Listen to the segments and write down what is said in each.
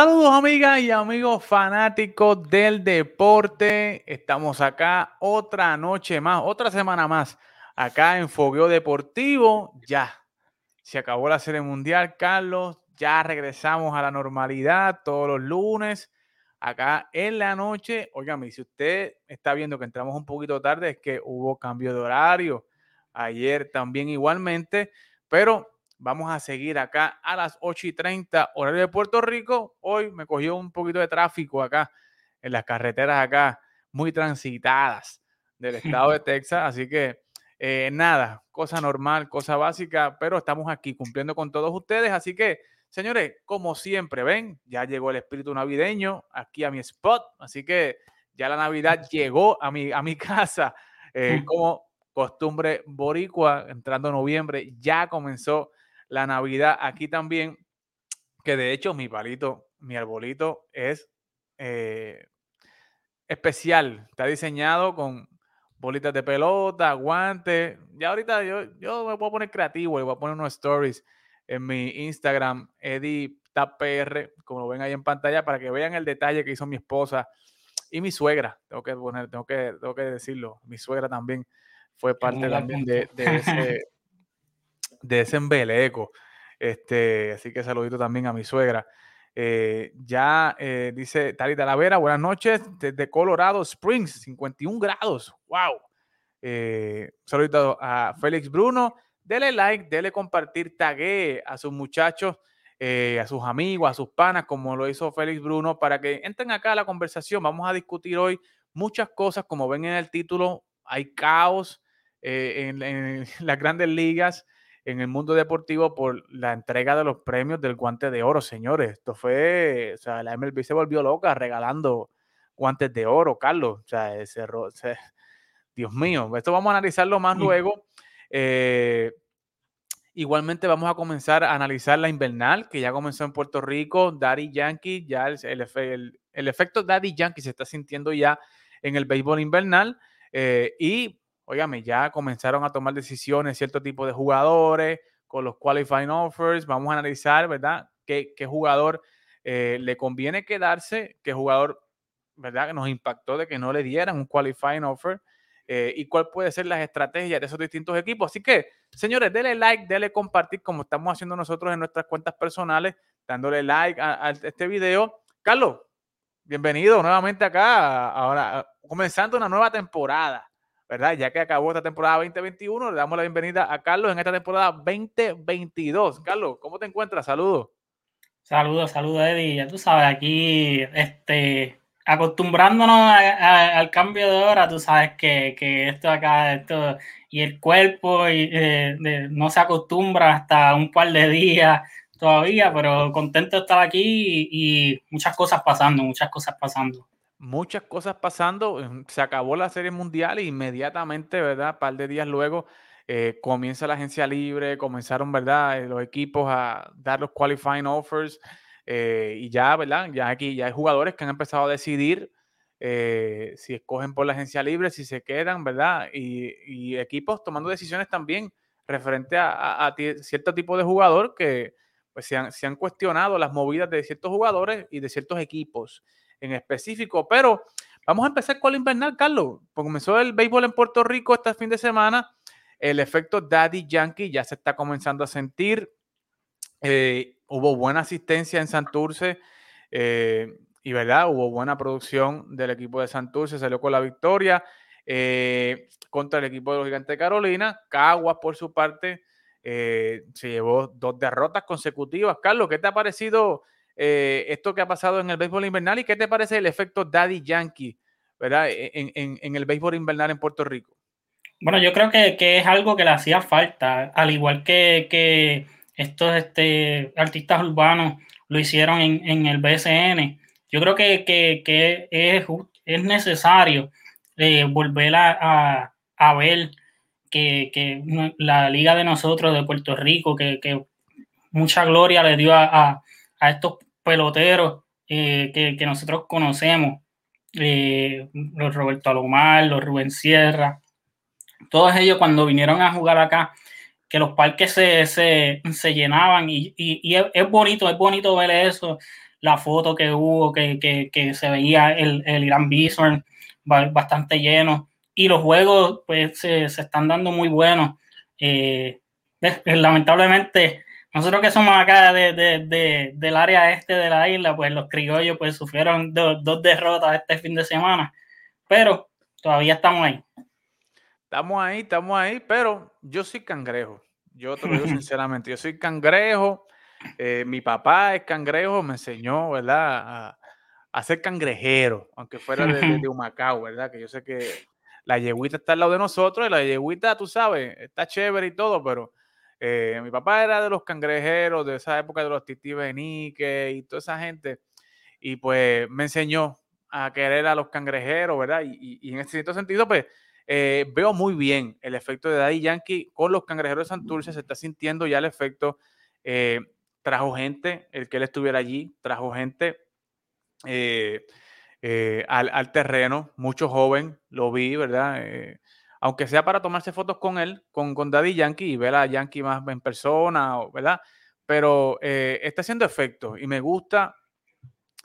Saludos amigas y amigos fanáticos del deporte. Estamos acá otra noche más, otra semana más, acá en Fogueo Deportivo. Ya, se acabó la serie mundial, Carlos. Ya regresamos a la normalidad todos los lunes, acá en la noche. Óigame, si usted está viendo que entramos un poquito tarde, es que hubo cambio de horario. Ayer también igualmente, pero Vamos a seguir acá a las 8 y 30, horario de Puerto Rico. Hoy me cogió un poquito de tráfico acá en las carreteras acá, muy transitadas del estado de Texas. Así que eh, nada, cosa normal, cosa básica, pero estamos aquí cumpliendo con todos ustedes. Así que, señores, como siempre, ven, ya llegó el espíritu navideño aquí a mi spot. Así que ya la Navidad llegó a mi, a mi casa. Eh, como costumbre boricua, entrando noviembre, ya comenzó la Navidad aquí también, que de hecho mi palito, mi arbolito es eh, especial, está diseñado con bolitas de pelota, guantes. Ya ahorita yo, yo me puedo poner creativo, le voy a poner unos stories en mi Instagram, EdiTapR, como lo ven ahí en pantalla, para que vean el detalle que hizo mi esposa y mi suegra. Tengo que poner, tengo que, tengo que decirlo. Mi suegra también fue parte también de, de, ese, de ese embeleco. Este, así que saludito también a mi suegra. Eh, ya eh, dice Tali Talavera, buenas noches desde Colorado Springs, 51 grados. ¡Wow! Eh, saludito a Félix Bruno. Dele like, dele compartir, tague a sus muchachos, a sus amigos, a sus panas, como lo hizo Félix Bruno, para que entren acá a la conversación. Vamos a discutir hoy muchas cosas, como ven en el título, hay caos en las grandes ligas en el mundo deportivo por la entrega de los premios del guante de oro, señores. Esto fue, o sea, la MLB se volvió loca regalando guantes de oro, Carlos. O sea, ese, Dios mío, esto vamos a analizarlo más luego. Eh, igualmente vamos a comenzar a analizar la invernal que ya comenzó en Puerto Rico, Daddy Yankee, ya el, el, el, efecto Daddy Yankee se está sintiendo ya en el béisbol invernal eh, y Óigame, ya comenzaron a tomar decisiones cierto tipo de jugadores con los qualifying offers. Vamos a analizar, ¿verdad? ¿Qué, jugador eh, le conviene quedarse? ¿Qué jugador, ¿verdad? Que nos impactó de que no le dieran un qualifying offer. Eh, y cuál puede ser las estrategias de esos distintos equipos. Así que, señores, denle like, denle compartir como estamos haciendo nosotros en nuestras cuentas personales, dándole like a este video. Carlos, bienvenido nuevamente acá, ahora comenzando una nueva temporada. ¿Verdad? Ya que acabó esta temporada 2021, le damos la bienvenida a Carlos en esta temporada 2022. Carlos, ¿cómo te encuentras? Saludos. Saludos, saludos, Eddie. Ya tú sabes, aquí este, acostumbrándonos al cambio de hora, tú sabes que, esto acá, esto y el cuerpo y, eh, no se acostumbra hasta un par de días todavía, pero contento de estar aquí y muchas cosas pasando, muchas cosas pasando muchas cosas pasando. Em, se acabó la serie mundial e inmediatamente, ¿verdad? Un par de días luego eh, comienza la agencia libre, comenzaron, ¿verdad? Eh, los equipos a dar los qualifying offers eh, y ya, ¿verdad? Ya aquí ya hay jugadores que han empezado a decidir si escogen por la agencia libre, si se quedan, ¿verdad? Y, equipos tomando decisiones también referente a, cierto tipo de jugador que pues, se han, se han cuestionado las movidas de ciertos jugadores y de ciertos equipos en específico. Pero vamos a empezar con el invernal, Carlos. Comenzó el béisbol en Puerto Rico este fin de semana. El efecto Daddy Yankee ya se está comenzando a sentir. Eh, hubo buena asistencia en Santurce. Eh, y verdad, hubo buena producción del equipo de Santurce, salió con la victoria eh, contra el equipo de los Gigantes de Carolina. Caguas, por su parte, se llevó dos derrotas consecutivas. Carlos, ¿qué te ha parecido eh, esto que ha pasado en el béisbol invernal y qué te parece el efecto Daddy Yankee, ¿verdad? E, en, el béisbol invernal en Puerto Rico. Bueno, yo creo que, es algo que le hacía falta, al igual que, estos este, artistas urbanos lo hicieron en, el BSN. Yo creo que, es, es, necesario eh, volver a, ver que, la liga de nosotros de Puerto Rico, que, mucha gloria le dio a, a estos peloteros eh, que, nosotros conocemos, eh, los Roberto Alomar, los Rubén Sierra, todos ellos cuando vinieron a jugar acá, que los parques se, se, se llenaban y, y, es, bonito, es bonito ver eso, la foto que hubo, que, que, que se veía el, el Gran Bison bastante lleno y los juegos pues se, se están dando muy buenos. Eh, lamentablemente, nosotros que somos acá de, de, de, del área este de la isla, pues los criollos pues sufrieron dos derrotas este fin de semana, pero todavía estamos ahí. Estamos ahí, estamos ahí, pero yo soy cangrejo. Yo te lo digo sinceramente, yo soy cangrejo. Eh, mi papá es cangrejo, me enseñó, ¿verdad? A, ser cangrejero, aunque fuera de, de, Humacao, ¿verdad? Que yo sé que la yeguita está al lado de nosotros y la yeguita, tú sabes, está chévere y todo, pero eh, mi papá era de los cangrejeros de esa época de los Titi Benique y toda esa gente. Y pues me enseñó a querer a los cangrejeros, ¿verdad? Y, y en ese cierto sentido, pues eh, veo muy bien el efecto de Daddy Yankee con los cangrejeros de Santurce, se está sintiendo ya el efecto. Eh, trajo gente, el que él estuviera allí, trajo gente eh, al, terreno, mucho joven, lo vi, ¿verdad? Aunque sea para tomarse fotos con él, con, con Daddy Yankee y ver a Yankee más en persona, ¿verdad? Pero está haciendo efecto y me gusta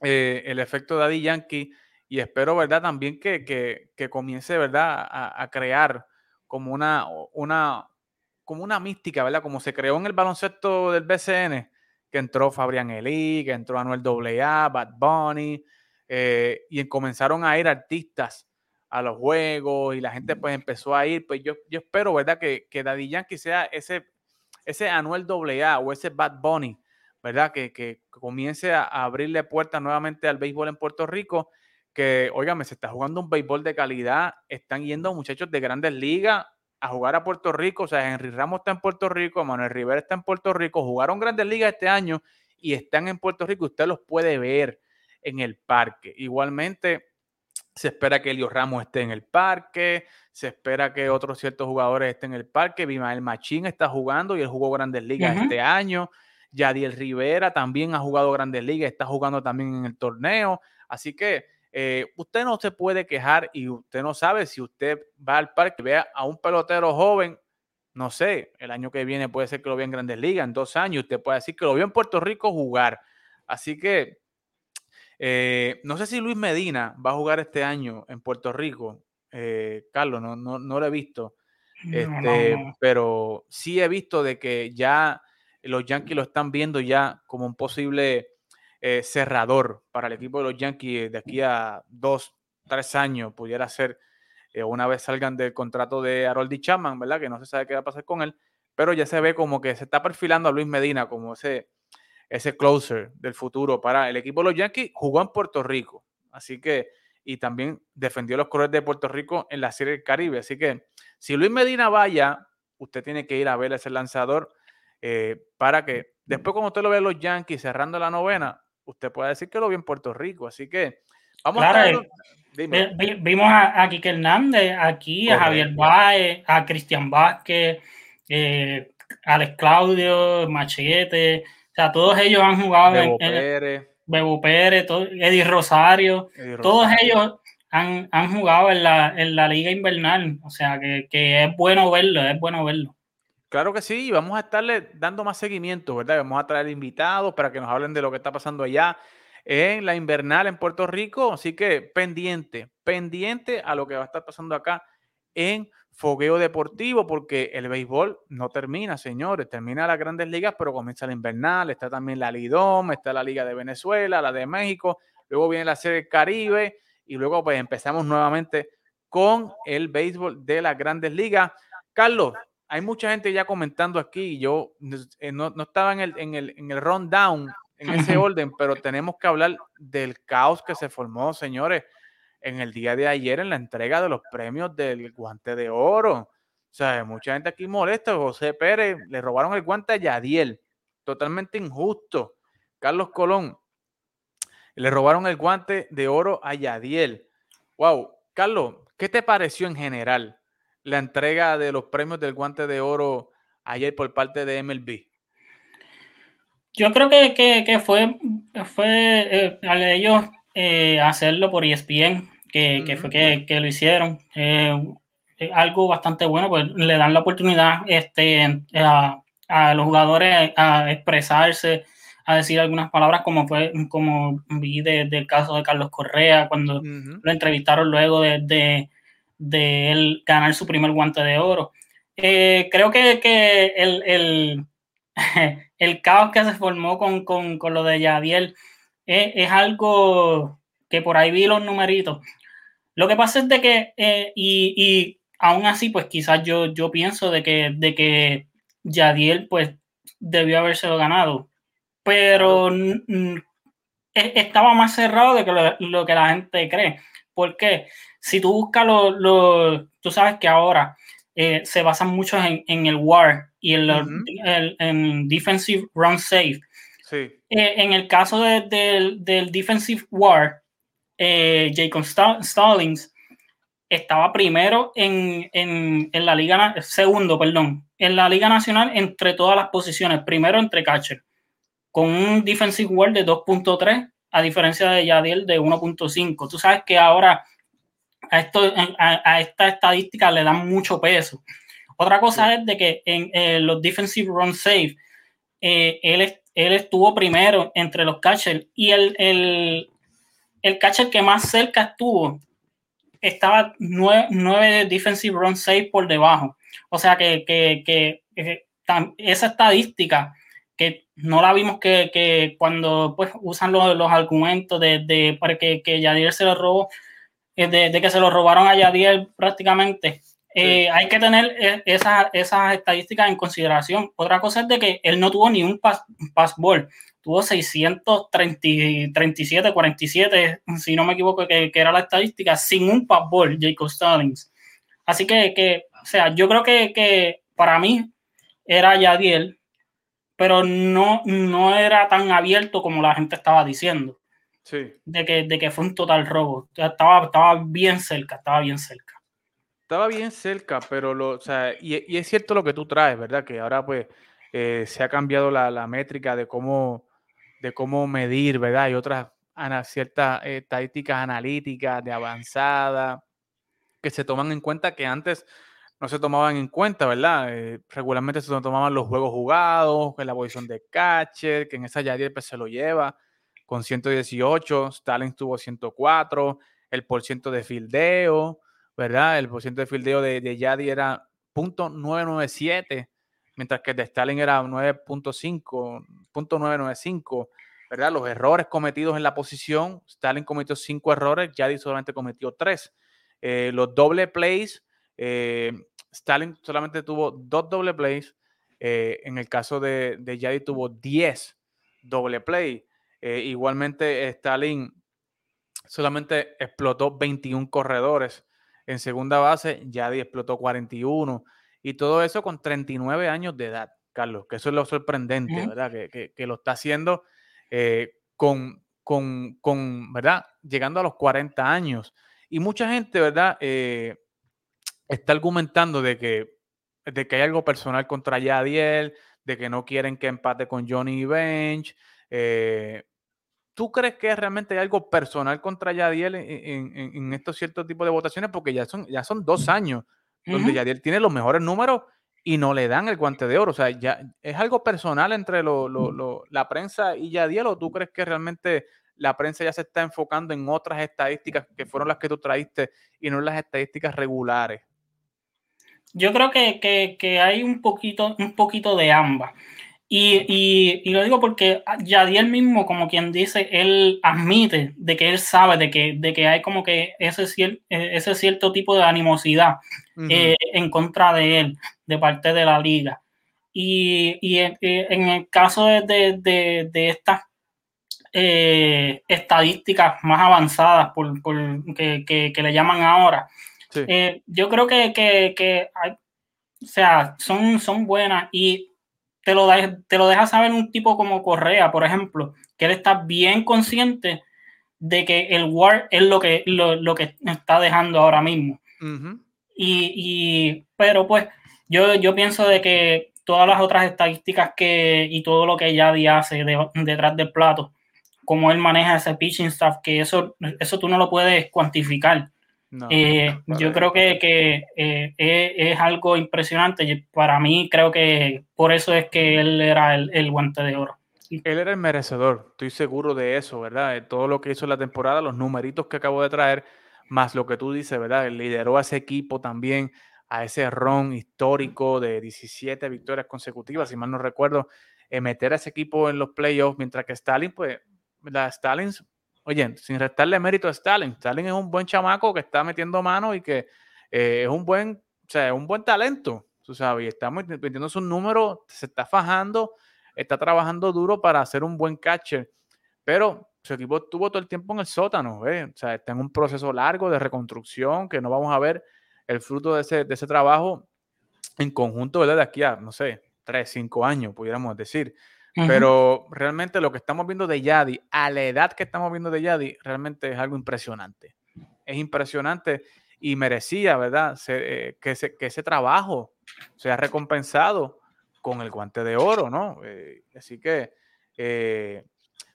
el efecto Daddy Yankee y espero, ¿verdad? También que, comience, ¿verdad? A, crear como una, una, como una mística, ¿verdad? Como se creó en el baloncesto del BCN, que entró Fabrián Elí, que entró Anuel AA, Bad Bunny, eh, y comenzaron a ir artistas a los juegos y la gente pues empezó a ir, pues yo, yo espero, ¿verdad? Que, que Daddy Yankee sea ese, ese Anuel AA o ese Bad Bunny, ¿verdad? Que, que comience a abrirle puertas nuevamente al béisbol en Puerto Rico que, óigame, se está jugando un béisbol de calidad, están yendo muchachos de grandes ligas a jugar a Puerto Rico, o sea, Henry Ramos está en Puerto Rico, Manuel Rivera está en Puerto Rico, jugaron grandes ligas este año y están en Puerto Rico, usted los puede ver en el parque. Igualmente, se espera que Elio Ramos esté en el parque, se espera que otros ciertos jugadores estén en el parque, Bimael Machín está jugando y él jugó grandes ligas este año, Yadiel Rivera también ha jugado grandes ligas, está jugando también en el torneo, así que eh, usted no se puede quejar y usted no sabe si usted va al parque y vea a un pelotero joven, no sé, el año que viene puede ser que lo vea en Grandes Ligas, en dos años usted puede decir que lo vio en Puerto Rico jugar. Así que eh, no sé si Luis Medina va a jugar este año en Puerto Rico. Eh, Carlos, no, no, no, lo he visto. Este, pero sí he visto de que ya los Yankees lo están viendo ya como un posible eh, cerrador para el equipo de los Yankees de aquí a dos, tres años, pudiera ser una vez salgan del contrato de Harold Chapman, ¿verdad? Que no se sabe qué va a pasar con él, pero ya se ve como que se está perfilando a Luis Medina como ese, ese closer del futuro para el equipo de los Yankees. Jugó en Puerto Rico, así que, y también defendió los colores de Puerto Rico en la Serie del Caribe. Así que si Luis Medina vaya, usted tiene que ir a ver ese lanzador eh, para que después, cuando usted lo ve a los Yankees cerrando la novena, usted puede decir que lo vio en Puerto Rico. Así que vamos a ver. Vimos a, a Kike Hernández aquí, a Javier Baez, a Cristian Vázquez, eh, Alex Claudio, Machete. O sea, todos ellos han jugado Bebo en, Pérez. Bebo Pérez, Eddie, Rosario, Todos ellos han, han jugado en la, en la, liga invernal. O sea, que, que es bueno verlo, es bueno verlo. Claro que sí, vamos a estarle dando más seguimiento, ¿verdad? Vamos a traer invitados para que nos hablen de lo que está pasando allá en la invernal en Puerto Rico. Así que pendiente, pendiente a lo que va a estar pasando acá en Fogueo Deportivo, porque el béisbol no termina, señores. Termina las grandes ligas, pero comienza la invernal. Está también la Lidom, está la Liga de Venezuela, la de México. Luego viene la Serie Caribe y luego pues empezamos nuevamente con el béisbol de las grandes ligas. Carlos, hay mucha gente ya comentando aquí, yo eh, no, estaba en el, en, el, en el rundown, en ese orden, pero tenemos que hablar del caos que se formó, señores, en el día de ayer en la entrega de los premios del guante de oro. O sea, mucha gente aquí molesta. José Pérez le robaron el guante a Yadiel. Totalmente injusto. Carlos Colón le robaron el guante de oro a Yadiel. Wow. Carlos, ¿qué te pareció en general? la entrega de los premios del guante de oro ayer por parte de MLB? Yo creo que, fue, fue eh, ellos eh, hacerlo por ESPN, que, fue que, lo hicieron. Eh, algo bastante bueno, pues le dan la oportunidad este, a, los jugadores a expresarse, a decir algunas palabras, como fue como vi del caso de Carlos Correa, cuando lo entrevistaron luego de, de, él ganar su primer guante de oro. Eh, creo que, que el, el, el, caos que se formó con, con, con lo de Yadiel es, es, algo que por ahí vi los numeritos. Lo que pasa es de que, eh, y, y, aún así, pues quizás yo, yo pienso de que, de que Yadiel pues debió habérselo ganado, pero e, estaba más cerrado de que lo, que la gente cree. Porque si tú buscas lo, tú sabes que ahora eh, se basan mucho en, en, el WAR y en el, Defensive Run Safe. Sí. Eh, en el caso del Defensive WAR, eh, Jacob Stallings estaba primero en, en, en, la Liga, segundo, perdón, en la Liga Nacional entre todas las posiciones, primero entre catcher, con un defensive WAR de 2.3, a diferencia de Yadiel de 1.5. Tú sabes que ahora a, esto, a, esta estadística le dan mucho peso. Otra cosa es de que en eh, los defensive run safe, eh, él, él estuvo primero entre los catchers y el, el, el catcher que más cerca estuvo estaba nueve, defensive run safe por debajo. O sea que, que, que, esa estadística que no la vimos que, que cuando pues, usan los, los argumentos de, de, para que, que Yadier se lo robó, eh, de, de, que se lo robaron a Yadier prácticamente. Eh, hay que tener eh, esas, estadísticas en consideración. Otra cosa es de que él no tuvo ni un pass, pass ball tuvo 637, 47, si no me equivoco, que, que era la estadística, sin un passball, Jacob Stallings. Así que, que, o sea, yo creo que, que para mí era Yadiel, pero no, no era tan abierto como la gente estaba diciendo. Sí. De que, de que fue un total robo. Estaba, estaba bien cerca, estaba bien cerca. Estaba bien cerca, pero lo, o sea, y, es cierto lo que tú traes, ¿verdad? Que ahora pues eh, se ha cambiado la, la métrica de cómo de cómo medir, ¿verdad? Hay otras ciertas estadísticas analíticas de avanzada que se toman en cuenta que antes no se tomaban en cuenta, ¿verdad? Eh, regularmente se tomaban los juegos jugados, en la posición de catcher, que en esa Yadier pues, se lo lleva con 118, Stalin tuvo 104, el porciento de fildeo, ¿verdad? El porciento de fildeo de, de Yadi era .997 mientras que el de Stalin era 9.5, ¿verdad? Los errores cometidos en la posición, Stalin cometió cinco errores, Yadi solamente cometió tres. Eh, los doble plays, eh, Stalin solamente tuvo dos doble plays, eh, en el caso de, de Yadi tuvo 10 doble plays. igualmente, Stalin solamente explotó 21 corredores. En segunda base, Yadi explotó 41. Y todo eso con 39 años de edad, Carlos, que eso es lo sorprendente, ¿verdad? Que, lo está haciendo eh, con, con, ¿verdad? Llegando a los 40 años. Y mucha gente, ¿verdad? Eh, está argumentando de que, de que hay algo personal contra Yadiel, de que no quieren que empate con Johnny Bench. Eh, ¿Tú crees que realmente hay algo personal contra Yadiel en, estos ciertos tipos de votaciones? Porque ya son, ya son dos años donde Yadiel tiene los mejores números y no le dan el guante de oro. O sea, ya es algo personal entre la prensa y Yadiel, o tú crees que realmente la prensa ya se está enfocando en otras estadísticas que fueron las que tú traíste y no en las estadísticas regulares? Yo creo que, que hay un poquito, un poquito de ambas. Y, y, lo digo porque Yadiel mismo, como quien dice, él admite de que él sabe de que, de que hay como que ese, ese cierto tipo de animosidad eh, en contra de él, de parte de la liga. Y, y en, el caso de, de, de estas eh, estadísticas más avanzadas por, por que, que, que, le llaman ahora, eh, yo creo que, que o sea, son, son buenas y te lo, te lo deja saber un tipo como Correa, por ejemplo, que él está bien consciente de que el War es lo que, lo, que está dejando ahora mismo. y, pero pues yo, yo pienso de que todas las otras estadísticas que y todo lo que Yadi hace detrás del plato, como él maneja ese pitching staff, que eso, eso tú no lo puedes cuantificar. Eh, yo creo que, eh, es, algo impresionante. Para mí, creo que por eso es que él era el, guante de oro. Él era el merecedor, estoy seguro de eso, ¿verdad? todo lo que hizo en la temporada, los numeritos que acabo de traer, más lo que tú dices, ¿verdad? Él lideró a ese equipo también, a ese ron histórico de 17 victorias consecutivas, si mal no recuerdo, eh, meter a ese equipo en los playoffs, mientras que Stalin, pues, la Stalin oye, sin restarle mérito a Stalin, Stalin es un buen chamaco que está metiendo mano y que eh, es un buen, o sea, un buen talento, tú sabes, y está metiendo sus números, se está fajando, está trabajando duro para hacer un buen catcher, pero su equipo estuvo todo el tiempo en el sótano, o sea, está en un proceso largo de reconstrucción que no vamos a ver el fruto de ese, de ese trabajo en conjunto, ¿verdad? De aquí a, no sé, tres, cinco años, pudiéramos decir. Pero realmente lo que estamos viendo de Yadi, a la edad que estamos viendo de Yadi, realmente es algo impresionante. Es impresionante y merecía, ¿verdad? Eh, que, ese, que ese trabajo sea recompensado con el guante de oro, ¿no? Eh, así que, eh,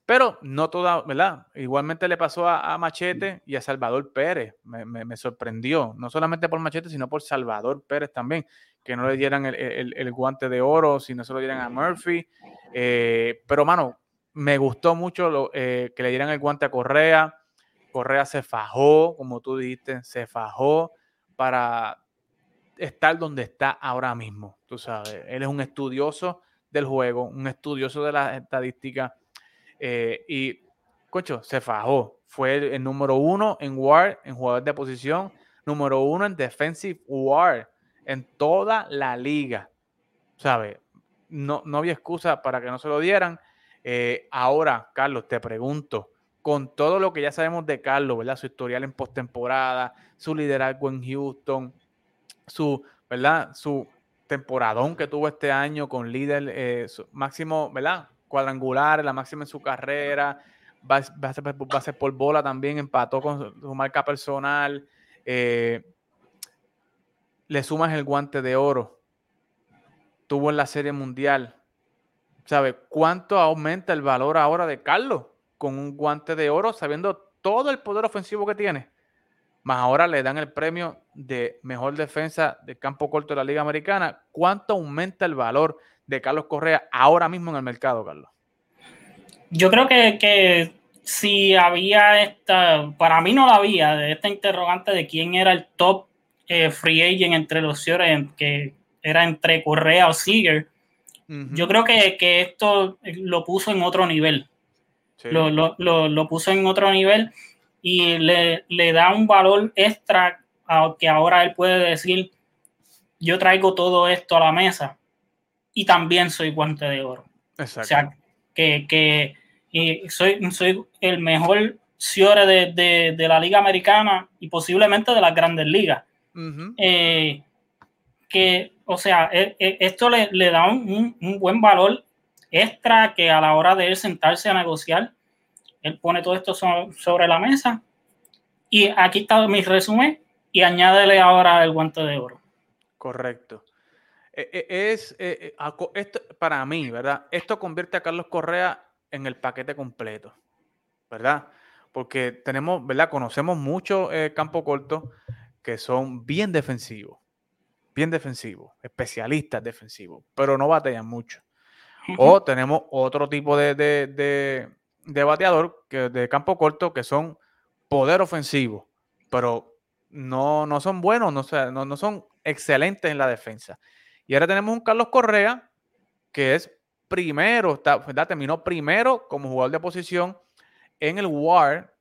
pero no toda, ¿verdad? Igualmente le pasó a, Machete y a Salvador Pérez. Me, me, sorprendió, no solamente por Machete, sino por Salvador Pérez también que no le dieran el, guante de oro, si no se lo dieran a Murphy. Eh, pero, mano, me gustó mucho eh, que le dieran el guante a Correa. Correa se fajó, como tú dijiste, se fajó para estar donde está ahora mismo. Tú sabes, él es un estudioso del juego, un estudioso de las estadísticas. Eh, y, cocho, se fajó. Fue el, el, número uno en WAR, en jugador de posición, número uno en defensive WAR en toda la liga. ¿Sabe? No, no había excusa para que no se lo dieran. Eh, ahora, Carlos, te pregunto, con todo lo que ya sabemos de Carlos, ¿verdad? Su historial en postemporada, su liderazgo en Houston, su, ¿verdad? Su temporadón que tuvo este año con líder eh, máximo, ¿verdad? Cuadrangular, la máxima en su carrera, va, a ser, por bola también, empató con su marca personal. Eh, le sumas el guante de oro, tuvo en la Serie Mundial. ¿Sabe cuánto aumenta el valor ahora de Carlos con un guante de oro, sabiendo todo el poder ofensivo que tiene? Más ahora le dan el premio de mejor defensa de campo corto de la Liga Americana. ¿Cuánto aumenta el valor de Carlos Correa ahora mismo en el mercado, Carlos? Yo creo que, que si había esta, para mí no la había, de esta interrogante de quién era el top eh, free agent entre los señores que era entre Correa o Seager. Yo creo que, que, esto lo puso en otro nivel. Lo, lo, lo, puso en otro nivel y le, le, da un valor extra a que ahora él puede decir, yo traigo todo esto a la mesa y también soy guante de oro. Exacto. O sea, que, que soy, soy el mejor ciore de, de, de, la liga americana y posiblemente de las grandes ligas. Eh, que, o sea, e, e, esto le, le da un, un, buen valor extra que a la hora de él sentarse a negociar, él pone todo esto sobre la mesa. Y aquí está mi resumen y añádele ahora el guante de oro. Correcto. E, es esto, para mí, ¿verdad? Esto convierte a Carlos Correa en el paquete completo, ¿verdad? Porque tenemos, ¿verdad? Conocemos mucho eh, campo corto, que son bien defensivos, bien defensivos, especialistas defensivos, pero no batean mucho. O tenemos otro tipo de, de, bateador que, de campo corto que son poder ofensivo, pero no, no son buenos, no, no, no son excelentes en la defensa. Y ahora tenemos un Carlos Correa que es primero, está, terminó primero como jugador de posición en el WAR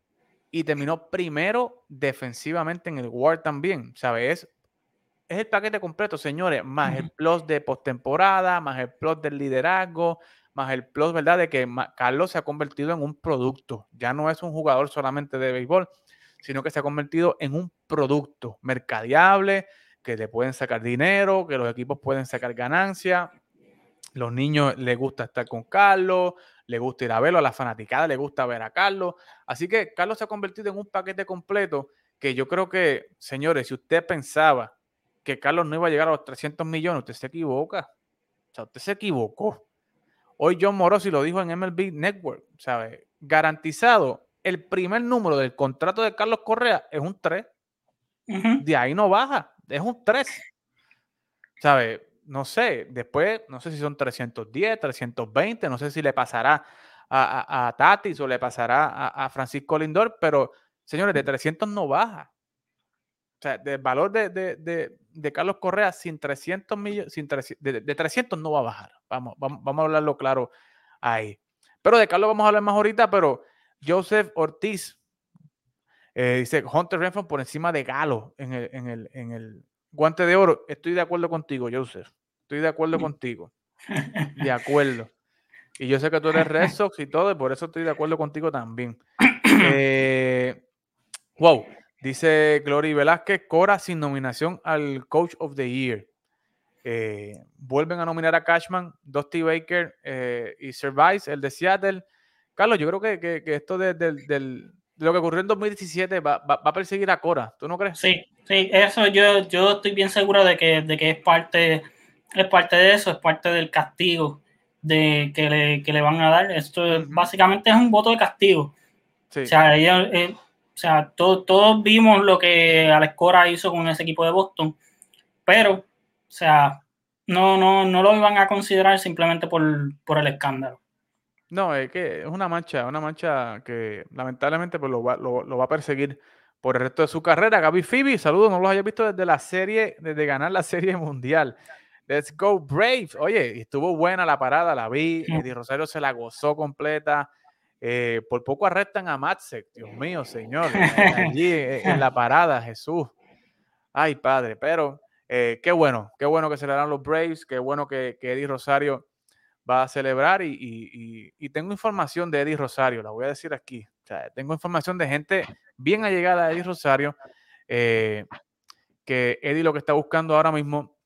y terminó primero defensivamente en el World también, ¿sabes? Es, el paquete completo, señores, más el plus de postemporada, más el plus del liderazgo, más el plus, ¿verdad? De que Carlos se ha convertido en un producto, ya no es un jugador solamente de béisbol, sino que se ha convertido en un producto mercadeable, que le pueden sacar dinero, que los equipos pueden sacar ganancia. Los niños les gusta estar con Carlos, le gusta ir a verlo, a la fanaticada le gusta ver a Carlos. Así que Carlos se ha convertido en un paquete completo que yo creo que, señores, si usted pensaba que Carlos no iba a llegar a los 300 millones, usted se equivoca. O sea, usted se equivocó. Hoy John Morosi lo dijo en MLB Network, ¿sabe? Garantizado, el primer número del contrato de Carlos Correa es un 3. De ahí no baja, es un 3. ¿Sabes? No sé, después, no sé si son 310, 320, no sé si le pasará a, a, Tatis o le pasará a, Francisco Lindor, pero señores, de 300 no baja. O sea, el valor de, de, de, Carlos Correa sin 300 millones, sin de, 300 no va a bajar. Vamos, vamos, vamos a hablarlo claro ahí. Pero de Carlos vamos a hablar más ahorita, pero Joseph Ortiz eh, dice Hunter Renfro por encima de Galo en el, en, el, en el guante de oro. Estoy de acuerdo contigo, Joseph. Estoy de acuerdo contigo. De acuerdo. Y yo sé que tú eres Red Sox y todo, y por eso estoy de acuerdo contigo también. Eh, wow, dice Glory Velázquez, Cora sin nominación al Coach of the Year. Eh, vuelven a nominar a Cashman, Dusty Baker eh, y Service, el de Seattle. Carlos, yo creo que, esto de, lo que ocurrió en 2017 va, a perseguir a Cora, ¿tú no crees? Sí, sí, eso yo, yo estoy bien seguro de que, de que es parte, es parte de eso, es parte del castigo de que le, que le van a dar. Esto básicamente es un voto de castigo. O sea, eh, o sea todos vimos lo que Alex Cora hizo con ese equipo de Boston, pero, o sea, no, no, no lo iban a considerar simplemente por, el escándalo. No, es que es una mancha, una mancha que lamentablemente pues, lo, va, lo, va a perseguir por el resto de su carrera. Gaby Phoebe, saludos, no los haya visto desde la serie, desde ganar la serie mundial. Let's go Braves. Oye, estuvo buena la parada, la vi. Eddie Rosario se la gozó completa. Eh, por poco arrestan a Matzek, Dios mío, señor. Allí en la parada, Jesús. Ay, padre, pero eh, qué bueno, qué bueno que celebraron los Braves, qué bueno que, Eddie Rosario va a celebrar y, tengo información de Eddie Rosario, la voy a decir aquí. tengo información de gente bien allegada a Eddie Rosario, eh, que Eddie lo que está buscando ahora mismo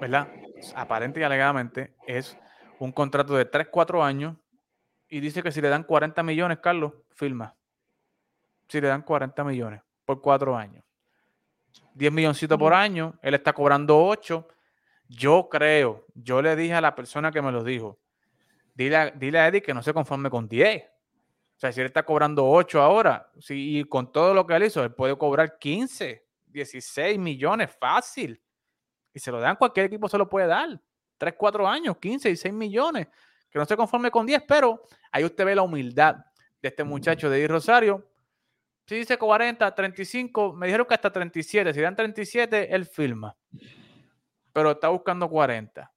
¿verdad? Aparente y alegadamente es un contrato de 3, 4 años y dice que si le dan 40 millones, Carlos, firma. Si le dan 40 millones por 4 años. 10 milloncitos por año, él está cobrando 8. Yo creo, yo le dije a la persona que me lo dijo, dile a, dile a Eddie que no se conforme con 10. O sea, si él está cobrando 8 ahora, si, y con todo lo que él hizo, él puede cobrar 15, 16 millones fácil y se lo dan, cualquier equipo se lo puede dar. 3, 4 años, 15 y 6 millones. Que no se conforme con 10, pero ahí usted ve la humildad de este muchacho de Rosario. Si dice 40, 35, me dijeron que hasta 37. Si dan 37, él firma. Pero está buscando 40.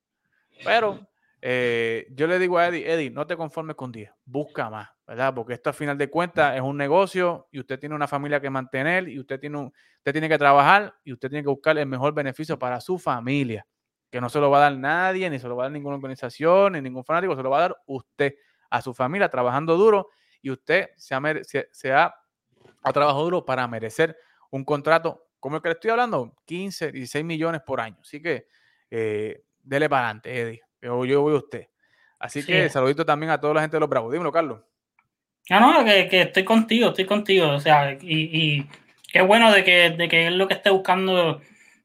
Pero eh, yo le digo a Eddie, Eddie, no te conformes con 10, busca más, ¿verdad? Porque esto a final de cuentas es un negocio y usted tiene una familia que mantener y usted tiene, usted tiene que trabajar y usted tiene que buscar el mejor beneficio para su familia, que no se lo va a dar nadie, ni se lo va a dar ninguna organización, ni ningún fanático, se lo va a dar usted a su familia trabajando duro y usted se ha, se, ha, trabajado duro para merecer un contrato como el que le estoy hablando, 15, 16 millones por año. Así que eh, dele para adelante, Eddie yo, yo voy a usted. Así que saludito también a toda la gente de los Bravos. Dímelo, Carlos. Ah, no, que, que, estoy contigo, estoy contigo. O sea, y, y qué bueno de que, de que es lo que esté buscando.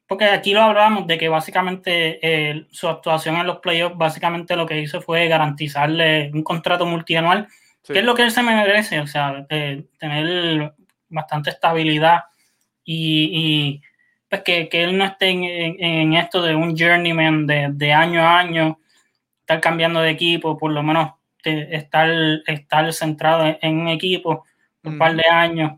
Porque aquí lo hablábamos de que básicamente eh, su actuación en los playoffs, básicamente lo que hizo fue garantizarle un contrato multianual, que es lo que él se merece, o sea, eh, tener bastante estabilidad y, y pues que, que, él no esté en, en, esto de un journeyman de, de año a año, estar cambiando de equipo, por lo menos estar, estar centrado en un equipo un par de años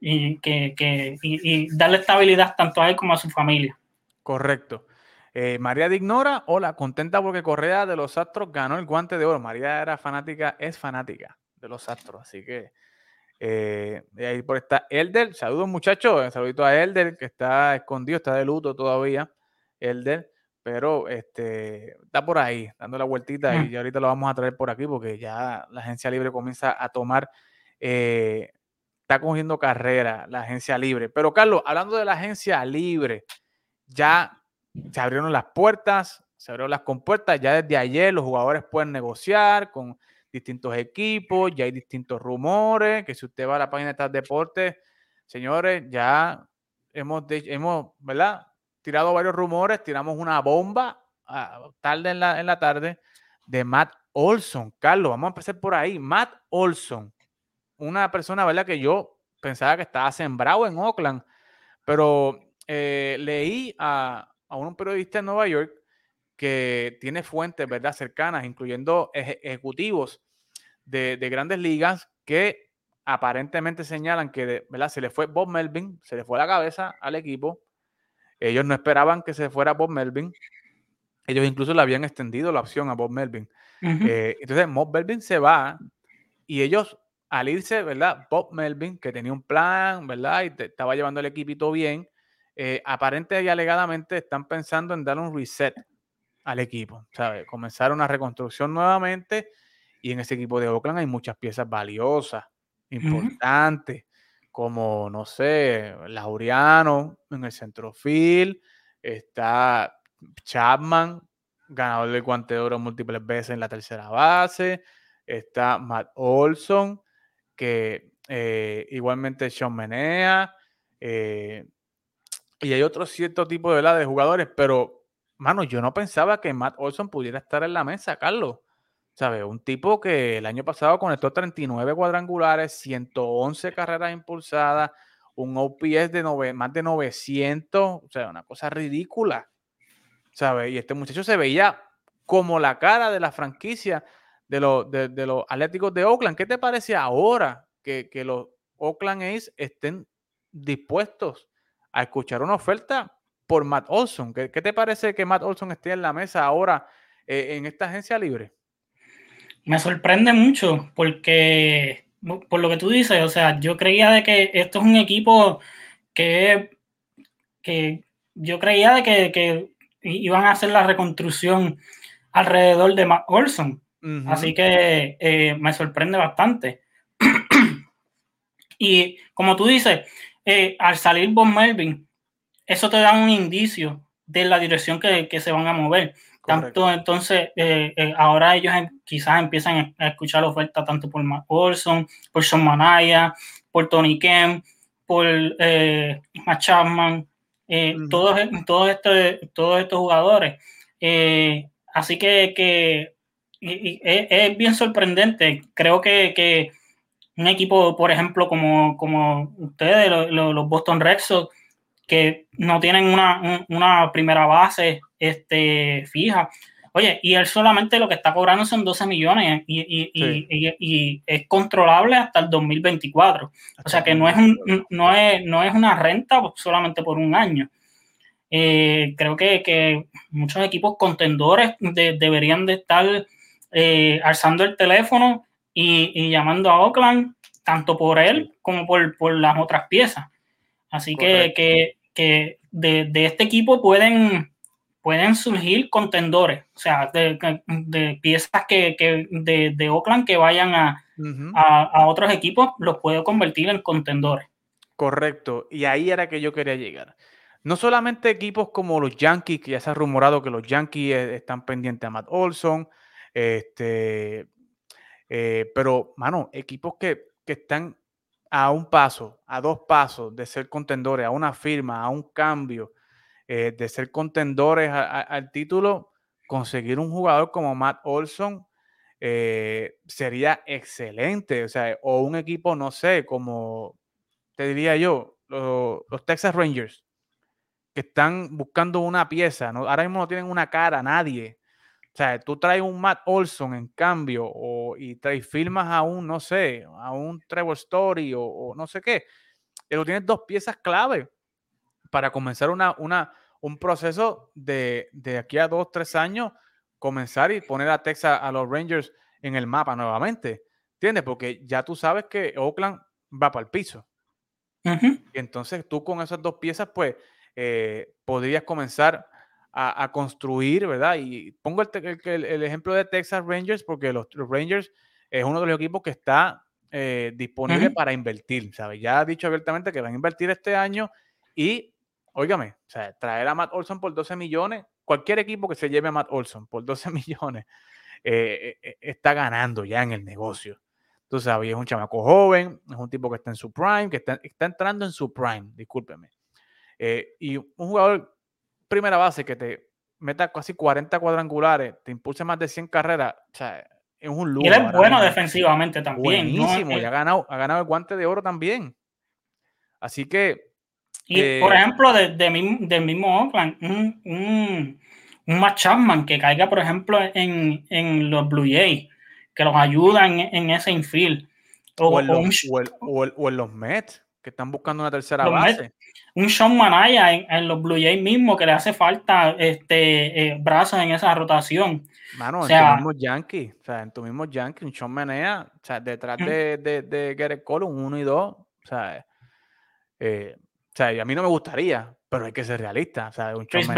y, que, que y, darle estabilidad tanto a él como a su familia. Correcto. Eh, María de Ignora, hola, contenta porque Correa de los Astros ganó el guante de oro. María era fanática, es fanática de los Astros, así que eh, ahí por está Elder, saludos muchachos, saludito a Elder que está escondido, está de luto todavía, Elder pero este, está por ahí, dando la vueltita y ahorita lo vamos a traer por aquí porque ya la agencia libre comienza a tomar, eh, está cogiendo carrera la agencia libre. Pero Carlos, hablando de la agencia libre, ya se abrieron las puertas, se abrieron las compuertas, ya desde ayer los jugadores pueden negociar con distintos equipos, ya hay distintos rumores, que si usted va a la página de deportes, señores, ya hemos, hemos, ¿verdad? Tirado varios rumores, tiramos una bomba ah, tarde en la, en la tarde de Matt Olson. Carlos, vamos a empezar por ahí. Matt Olson, una persona, ¿verdad? Que yo pensaba que estaba sembrado en Oakland, Pero eh, leí a, a un periodista en Nueva York que tiene fuentes, ¿verdad?, cercanas, incluyendo ejecutivos de, grandes ligas que aparentemente señalan que, ¿verdad?, se le fue Bob Melvin, se le fue la cabeza al equipo. Ellos no esperaban que se fuera Bob Melvin. Ellos incluso le habían extendido la opción a Bob Melvin. Eh, entonces, Bob Melvin se va y ellos, al irse, ¿verdad? Bob Melvin, que tenía un plan, ¿verdad? Y estaba llevando el equipito bien, eh, aparente y alegadamente están pensando en dar un reset al equipo, ¿sabes? Comenzar una reconstrucción nuevamente y en ese equipo de Oakland hay muchas piezas valiosas, importantes, como, no sé, Laureano en el centrofield, está Chapman, ganador del guante de oro múltiples veces en la tercera base, está Matt Olson, que eh, igualmente Sean Menea, eh, y hay otro cierto tipo de, de jugadores, pero, mano, yo no pensaba que Matt Olson pudiera estar en la mesa, Carlos. ¿Sabes? Un tipo que el año pasado conectó 39 cuadrangulares, 111 carreras impulsadas, un OPS de más de 900, o sea, una cosa ridícula. ¿Sabes? Y este muchacho se veía como la cara de la franquicia de, los, de, los Atléticos de Oakland. ¿Qué te parece ahora que, que los Oakland A's estén dispuestos a escuchar una oferta por Matt Olson. ¿Qué, te parece que Matt Olson esté en la mesa ahora eh, en esta agencia libre? Me sorprende mucho porque, por lo que tú dices, o sea, yo creía de que esto es un equipo que, que yo creía de que, iban a hacer la reconstrucción alrededor de Matt Olson. Así que eh, me sorprende bastante. y como tú dices, eh, al salir Bob Melvin, eso te da un indicio de la dirección que, se van a mover. Tanto entonces, eh, eh, ahora ellos quizás empiezan a escuchar ofertas tanto por Matt Olson, por Sean Manaya, por Tony Kemp, por Matt Chapman, todos, todos, estos, todos estos jugadores. así que, es, bien sorprendente. Creo que un equipo, por ejemplo, como, como ustedes, los, Boston Red Sox, que no tienen una, primera base este, fija. Oye, y él solamente lo que está cobrando son 12 millones y, es controlable hasta el 2024. o sea que no es, un, no, es, no es una renta solamente por un año. Eh, creo que, muchos equipos contendores deberían de estar eh, alzando el teléfono y, llamando a Oakland, tanto por él como por, las otras piezas. Así que, que, de, este equipo pueden, pueden surgir contendores, o sea, de, piezas que, de, Oakland que vayan a, a, otros equipos, los puede convertir en contendores. Correcto, y ahí era que yo quería llegar. No solamente equipos como los Yankees, que ya se ha rumorado que los Yankees eh, están pendientes a Matt Olson, este, eh, pero, mano, equipos que, están a un paso, a dos pasos de ser contendores, a una firma, a un cambio, eh, de ser contendores al título, conseguir un jugador como Matt Olson eh, sería excelente. O sea, o un equipo, no sé, como te diría yo, los, Texas Rangers, que están buscando una pieza, ahora mismo no tienen una cara, nadie. O sea, tú traes un Matt Olson en cambio o, y traes firmas a un, no sé, a un Trevor Story o, no sé qué. Pero tienes dos piezas clave para comenzar una, una, un proceso de, de aquí a dos, tres años, comenzar y poner a Texas, a los Rangers en el mapa nuevamente. ¿Entiendes? Porque ya tú sabes que Oakland va para el piso. Y entonces tú con esas dos piezas, pues, eh, podrías comenzar a, construir, ¿verdad? Y pongo el, ejemplo de Texas Rangers porque los, Rangers es uno de los equipos que está eh, disponible para invertir, ¿sabes? Ya ha dicho abiertamente que van a invertir este año y, óigame, o sea, traer a Matt Olson por 12 millones, cualquier equipo que se lleve a Matt Olson por 12 millones eh, eh, está ganando ya en el negocio. Tú sabes, es un chamaco joven, es un tipo que está en su prime, que está, está entrando en su prime, discúlpeme. y un jugador primera base que te meta casi 40 cuadrangulares, te impulse más de 100 carreras, o sea, es un lujo. Y él es bueno defensivamente también. Buenísimo, y ha ganado, ha ganado el guante de oro también. Así que. Y, por ejemplo, de, del mismo Oakland, un, un, un Matt Chapman que caiga, por ejemplo, en, en los Blue Jays, que los ayudan en, ese infield. O, en los, Mets, que están buscando una tercera base. un Sean Manaya en, los Blue Jays mismo, que le hace falta este eh, brazos en esa rotación. Mano, o sea, en tu mismo Yankee, o sea, en tu mismo Yankee, un Sean Manaya, o sea, detrás de, de, de Garrett Cole, un 1 y 2, o sea, eh, o sea, a mí no me gustaría, pero hay que ser realista. O sea, un Chris,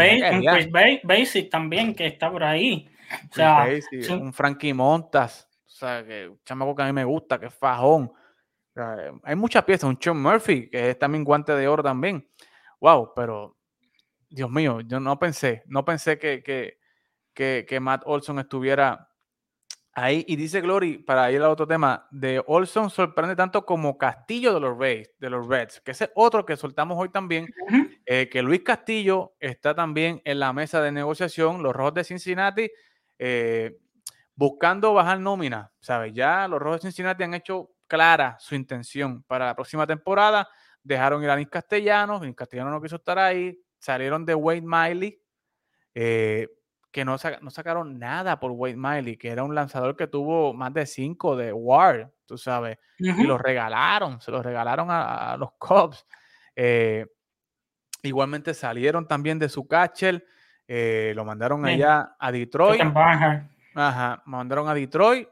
Basic también, que está por ahí. O sea, un Frankie Montas, o sea, que un chamaco que a mí me gusta, que es fajón. hay muchas piezas, un Sean Murphy, que es también guante de oro también. Wow, pero Dios mío, yo no pensé, no pensé que, que, que, que Matt Olson estuviera Ahí, y dice Glory, para ir al otro tema, de Olson sorprende tanto como Castillo de los Reds, de los Reds, que ese otro que soltamos hoy también, eh, que Luis Castillo está también en la mesa de negociación, los Rojos de Cincinnati, eh, buscando bajar nómina, ¿sabes? Ya los Rojos de Cincinnati han hecho clara su intención para la próxima temporada, dejaron ir a Luis Castellanos, Luis Castellanos no quiso estar ahí, salieron de Wade Miley, eh, que no, no, sacaron nada por Wade Miley, que era un lanzador que tuvo más de cinco de WAR, tú sabes, y lo regalaron, se lo regalaron a, los Cubs. Eh, igualmente salieron también de su catcher, eh, lo mandaron allá a Detroit. Ajá, mandaron a Detroit.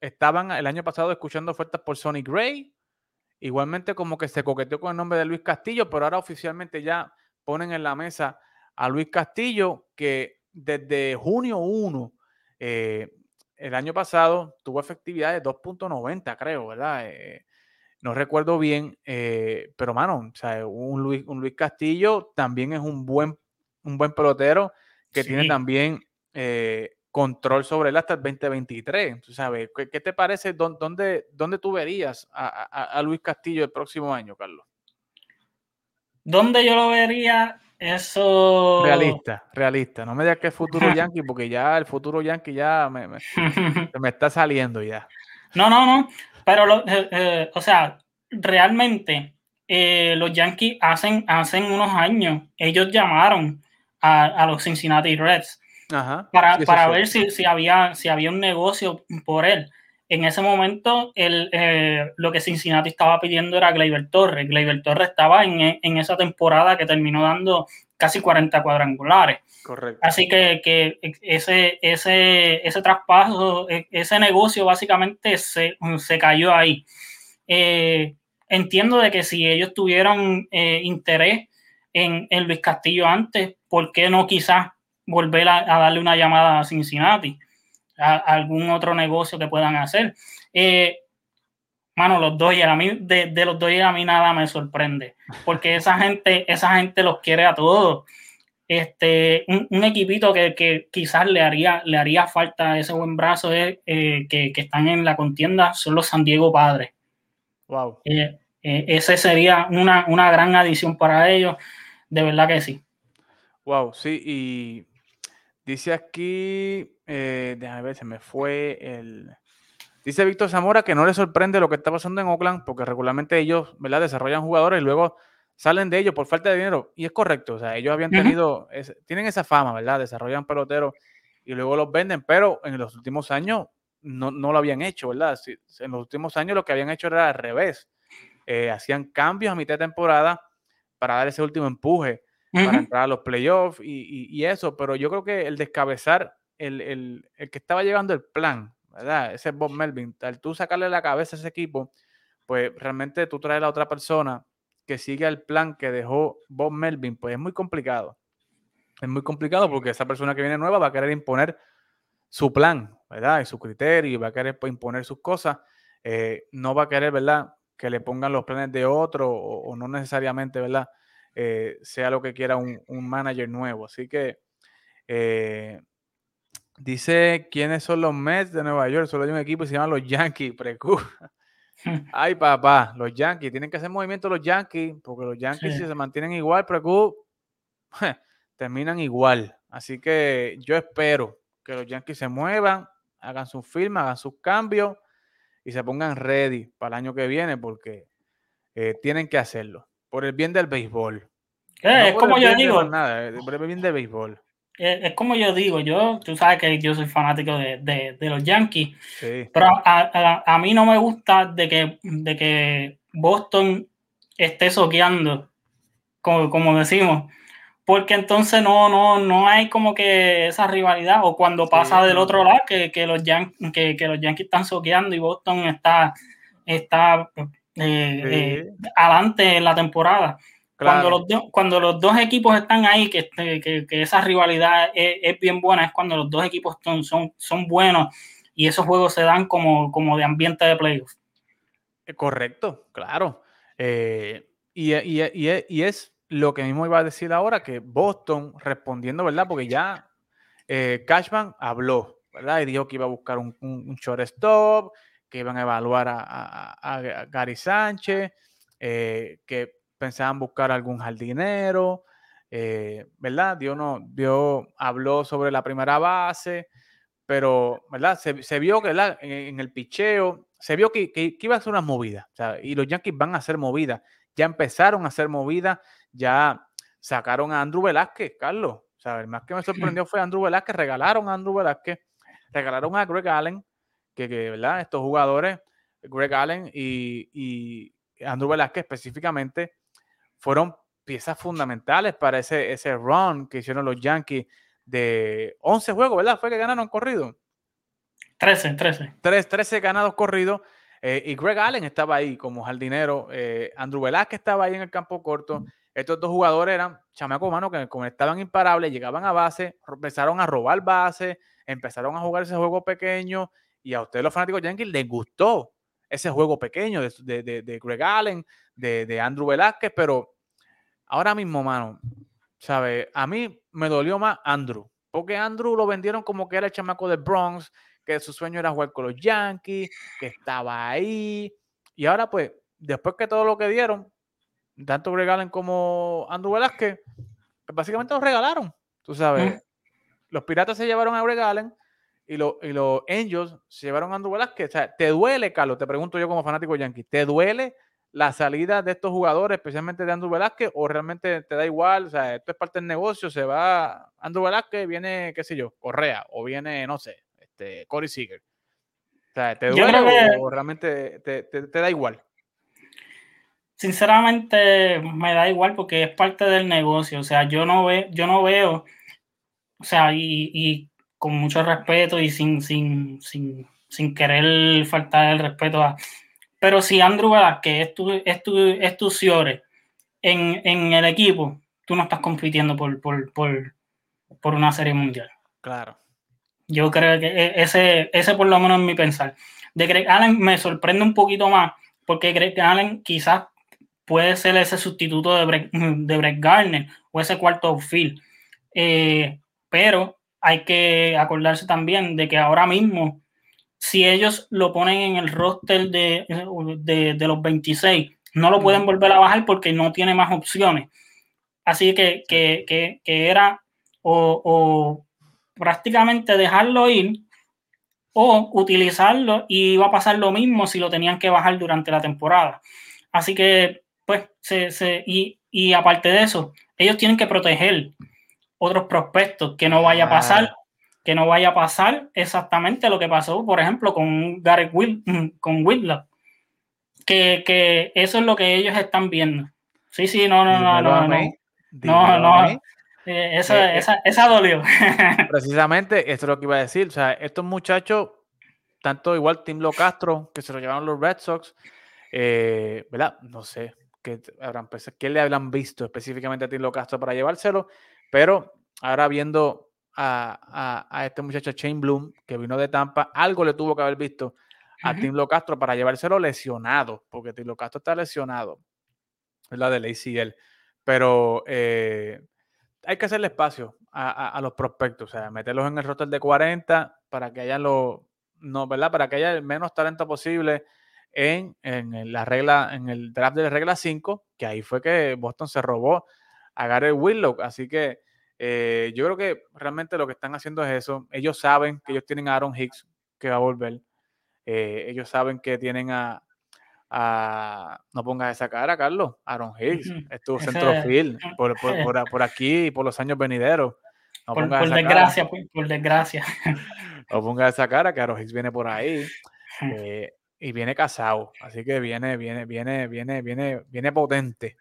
Estaban el año pasado escuchando ofertas por Sonny Gray. Igualmente como que se coqueteó con el nombre de Luis Castillo, pero ahora oficialmente ya ponen en la mesa a Luis Castillo, que desde junio 1, eh, el año pasado tuvo efectividad de 2.90, creo, ¿verdad? Eh, no recuerdo bien, eh, pero mano, o un, Luis, un Luis Castillo también es un buen, un buen pelotero que tiene también control sobre él hasta el 2023. ¿tú sabes? ¿Qué, te parece? ¿Dónde, dónde tú verías a, a, Luis Castillo el próximo año, Carlos? ¿Dónde yo lo vería? Eso. Realista, realista. No me digas que es futuro Yankee, porque ya el futuro Yankee ya me, me, está saliendo ya. No, no, no. Pero, eh, eh, o sea, realmente eh, los Yankees hacen, hacen unos años, ellos llamaron a, los Cincinnati Reds para, para ver si, si, había, si había un negocio por él en ese momento el, eh, lo que Cincinnati estaba pidiendo era Gleyber Torres. Gleyber Torres estaba en, en, esa temporada que terminó dando casi 40 cuadrangulares. Correcto. Así que, que ese, ese, ese traspaso, e, ese negocio básicamente se, se cayó ahí. Eh, entiendo de que si ellos tuvieran eh, interés en, en, Luis Castillo antes, ¿por qué no quizás volver a darle una llamada a Cincinnati? Algún otro negocio que puedan hacer. Eh, mano, los Dodgers, a mí, de, de, los Dodgers a mí nada me sorprende, porque esa gente, esa gente los quiere a todos. Este, un, equipito que, que, quizás le haría, le haría falta ese buen brazo es, eh, que, que, están en la contienda son los San Diego Padres. Wow. Eh, ese sería una, una gran adición para ellos, de verdad que sí. Wow, sí, y dice aquí eh, déjame ver, se me fue el. Dice Víctor Zamora que no le sorprende lo que está pasando en Oakland, porque regularmente ellos, ¿verdad? Desarrollan jugadores y luego salen de ellos por falta de dinero. Y es correcto, o sea, ellos habían tenido, tienen esa fama, ¿verdad? Desarrollan peloteros y luego los venden, pero en los últimos años no, lo habían hecho, ¿verdad? En los últimos años lo que habían hecho era al revés. Eh, hacían cambios a mitad de temporada para dar ese último empuje, para entrar a los playoffs y, y, eso, pero yo creo que el descabezar el, que estaba llevando el plan, ¿verdad? Ese Bob Melvin. Al tú sacarle la cabeza a ese equipo, pues realmente tú traes a la otra persona que sigue el plan que dejó Bob Melvin, pues es muy complicado. Es muy complicado porque esa persona que viene nueva va a querer imponer su plan, ¿verdad? Y su criterio, y va a querer pues, imponer sus cosas. Eh, no va a querer, ¿verdad? Que le pongan los planes de otro o, no necesariamente, ¿verdad? Eh, sea lo que quiera un, un manager nuevo. Así que eh, Dice quiénes son los Mets de Nueva York. Solo hay un equipo y se llama los Yankees. Precu. Ay, papá, los Yankees. Tienen que hacer movimiento los Yankees, porque los Yankees, si se mantienen igual, Precu, terminan igual. Así que yo espero que los Yankees se muevan, hagan sus firmas, hagan sus cambios y se pongan ready para el año que viene, porque eh, tienen que hacerlo. Por el bien del béisbol, es como yo digo. Nada, bien de béisbol. Es, como yo digo, yo, tú sabes que yo soy fanático de, los Yankees, pero a, mí no me gusta de que, de que Boston esté soqueando, como, como decimos, porque entonces no, no, no hay como que esa rivalidad, o cuando pasa del otro lado, que, los, que, los Yankees están soqueando y Boston está, está eh, eh, adelante en la temporada. Cuando, los cuando los dos equipos están ahí, que, este, esa rivalidad es, bien buena, es cuando los dos equipos son, son, son buenos y esos juegos se dan como, como de ambiente de playoffs. Eh, correcto, claro. y, y, es lo que mismo iba a decir ahora, que Boston respondiendo, ¿verdad? Porque ya Cashman habló, ¿verdad? Y dijo que iba a buscar un, un, shortstop, que iban a evaluar a, Gary Sánchez, eh, que pensaban buscar algún jardinero, eh, ¿verdad? Dios, no, Dios habló sobre la primera base, pero, ¿verdad? Se, vio que En, el picheo, se vio que, iba a ser una movida, y los Yankees van a hacer movida, ya empezaron a hacer movida, ya sacaron a Andrew Velázquez, Carlos, ¿sabes? más que me sorprendió fue Andrew Velázquez, regalaron a Andrew Velázquez, regalaron a Greg Allen, que, ¿verdad? Estos jugadores, Greg Allen y, y Andrew Velázquez específicamente, fueron piezas fundamentales para ese, ese run que hicieron los Yankees de 11 juegos, ¿verdad? Fue que ganaron corrido. 13, 13. 3, 13 ganados corridos. Eh, y Greg Allen estaba ahí como jardinero. Eh, Andrew Velázquez estaba ahí en el campo corto. Estos dos jugadores eran chamacos humanos que como estaban imparables, llegaban a base, empezaron a robar base, empezaron a jugar ese juego pequeño y a ustedes los fanáticos Yankees les gustó ese juego pequeño de, de, Greg Allen, de, Andrew Velázquez, pero ahora mismo, mano, ¿sabes? A mí me dolió más Andrew, porque Andrew lo vendieron como que era el chamaco de Bronx, que su sueño era jugar con los Yankees, que estaba ahí, y ahora pues, después que todo lo que dieron, tanto Greg Allen como Andrew Velázquez, pues básicamente los regalaron, tú sabes. Los piratas se llevaron a Greg Allen, y, los Angels se llevaron a Andrew Velázquez. O sea, ¿te duele, Carlos? Te pregunto yo como fanático yankee, ¿te duele la salida de estos jugadores, especialmente de Andrew Velázquez, o realmente te da igual? O sea, esto es parte del negocio, se va Andrew Velázquez, viene, qué sé yo, Correa, o viene, no sé, este, Corey Seager. O sea, ¿te duele o, realmente te, da igual? Sinceramente, me da igual porque es parte del negocio. O sea, yo no, ve, yo no veo, o sea, y con mucho respeto y sin, sin, sin, sin querer faltar el respeto a... Pero si Andrew que es tu, es tu, es tu en, en, el equipo, tú no estás compitiendo por, por, por, por, una serie mundial. Claro. Yo creo que e, ese, ese por lo menos es mi pensar. De Greg Allen me sorprende un poquito más, porque Greg Allen quizás puede ser ese sustituto de Brett, de Brett Garner o ese cuarto outfield. Eh, pero hay que acordarse también de que ahora mismo, si ellos lo ponen en el roster de, de, los 26, no lo pueden volver a bajar porque no tiene más opciones. Así que, que, que, que era o, o, prácticamente dejarlo ir o utilizarlo y iba a pasar lo mismo si lo tenían que bajar durante la temporada. Así que, pues, se, se, y, y aparte de eso, ellos tienen que proteger otros prospectos, que no vaya a pasar, que no vaya a pasar exactamente lo que pasó, por ejemplo, con Gareth Will, con Whitlock. Que, que, eso es lo que ellos están viendo. Sí, sí, no, no, no, no, no. No, no. Eh, esa, eh, esa, esa dolió. Precisamente, esto es lo que iba a decir. O sea, estos muchachos, tanto igual Tim Lo Castro, que se lo llevaron los Red Sox, eh, ¿verdad? No sé, ¿qué, habrán, ¿qué le habrán visto específicamente a Tim Lo Castro para llevárselo? Pero ahora viendo a, este muchacho Shane Bloom, que vino de Tampa, algo le tuvo que haber visto a Tim Lo Castro para llevárselo lesionado, porque Tim Lo Castro está lesionado, es la del ACL. Pero eh, hay que hacerle espacio a, los prospectos, o sea, meterlos en el roster de 40 para que haya lo, no, ¿verdad? Para que haya el menos talento posible en, en, la regla, en el draft de regla 5, que ahí fue que Boston se robó a Gary Willock. Así que eh, yo creo que realmente lo que están haciendo es eso. Ellos saben que ellos tienen a Aaron Hicks que va a volver. Eh, ellos saben que tienen a, no pongas esa cara, Carlos. Aaron Hicks estuvo centrofield por, por, por, aquí por los años venideros. No por, desgracia, por, desgracia. No pongas esa cara, que Aaron Hicks viene por ahí. Eh, y viene casado. Así que viene, viene, viene, viene, viene, viene potente.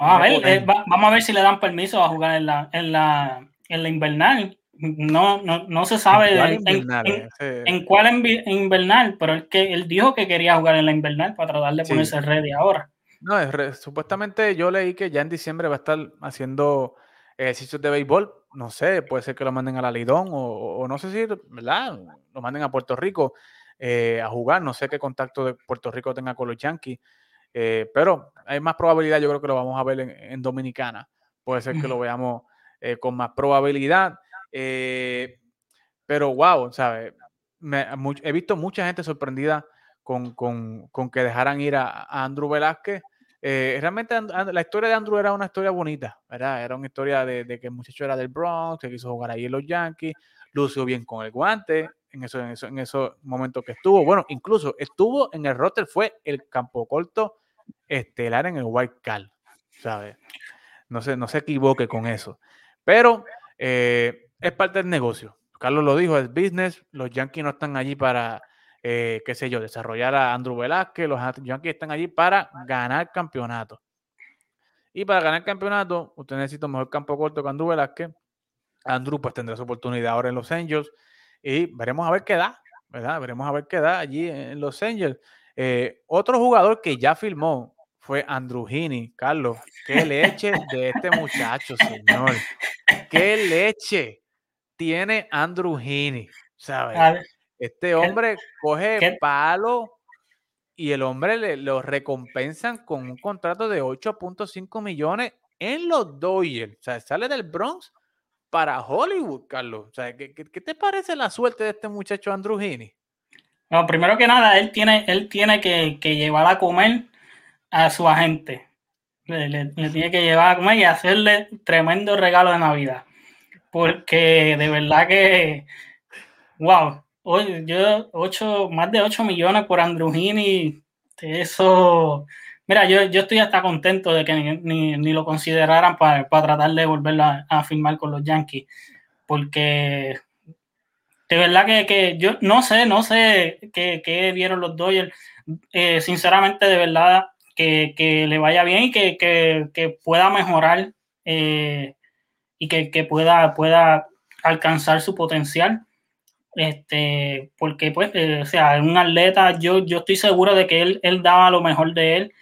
Vamos a ver, eh, vamos a ver si le dan permiso a jugar en la, en la, en la invernal. No, no, no se sabe en, cuál, invernal, pero es que él dijo que quería jugar en la invernal para tratar de ponerse ready ahora. No, es supuestamente yo leí que ya en diciembre va a estar haciendo ejercicios de béisbol. No sé, puede ser que lo manden a la Lidón o, no sé si, ¿verdad? Lo manden a Puerto Rico eh, a jugar. No sé qué contacto de Puerto Rico tenga con los Yankees, eh, pero hay más probabilidad. Yo creo que lo vamos a ver en, Dominicana. Puede ser que lo veamos eh, con más probabilidad. pero wow, ¿sabes? he visto mucha gente sorprendida con, que dejaran ir a, Andrew Velázquez. realmente la historia de Andrew era una historia bonita, ¿verdad? Era una historia de, de, que el muchacho era del Bronx, que quiso jugar ahí en los Yankees, lució bien con el guante, en, eso, en, eso, en esos momentos que estuvo. Bueno, incluso estuvo en el roster, fue el campo corto estelar en el White Cal, ¿sabes? No se, no se equivoque con eso. Pero eh, es parte del negocio. Carlos lo dijo, es business. Los Yankees no están allí para, eh, qué sé yo, desarrollar a Andrew Velázquez. Los Yankees están allí para ganar campeonato. Y para ganar campeonato, usted necesita mejor campo corto que Andrew Velázquez. Andrew pues tendrá su oportunidad ahora en Los Angels y veremos a ver qué da, ¿verdad? Veremos a ver qué da allí en Los Angels. Eh, otro jugador que ya firmó fue Andrew Heaney. Carlos, qué leche de este muchacho, señor. Qué leche tiene Andrew Heaney, ¿sabes? Este hombre coge palo y el hombre le, lo recompensan con un contrato de 8.5 millones en los Dodgers. O sea, sale del Bronx para Hollywood, Carlos. O sea, ¿qué, te parece la suerte de este muchacho Andrew Heaney? No, primero que nada, él tiene, él tiene que, llevar a comer a su agente. Le, tiene que llevar a comer y hacerle tremendo regalo de Navidad. Porque de verdad que, wow, yo ocho, más de 8 millones por Heaney, eso Mira, yo, yo estoy hasta contento de que ni, ni, lo consideraran para, para, tratar de volverlo a, firmar con los Yankees, porque de verdad que, que yo no sé, no sé qué, qué vieron los Dodgers. Eh, sinceramente, de verdad, que, que, le vaya bien y que, que pueda mejorar eh, y que, pueda, pueda alcanzar su potencial. Este, porque pues, eh, o sea, un atleta, yo, yo estoy seguro de que él, él daba lo mejor de él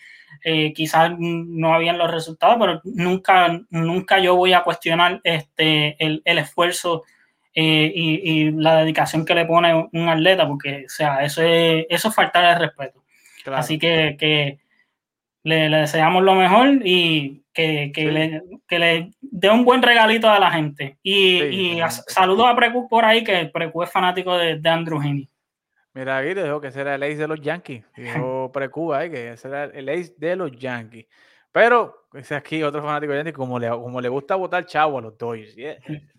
eh, quizás no habían los resultados, pero nunca, nunca yo voy a cuestionar este, el, esfuerzo eh, y, la dedicación que le pone un atleta, porque o sea, eso es, eso faltar el respeto. Así que, le, deseamos lo mejor y que, le, le, dé un buen regalito a la gente. Y, saludos a Precu por ahí, que Precu es fanático de, de Andrew Heaney. Mira, aquí dijo que será el ace de los Yankees. Dijo Precuba ahí que será el ace de los Yankees. Pero, ese aquí otro fanático de Yankees, como le, como le gusta votar chavo a los Dodgers.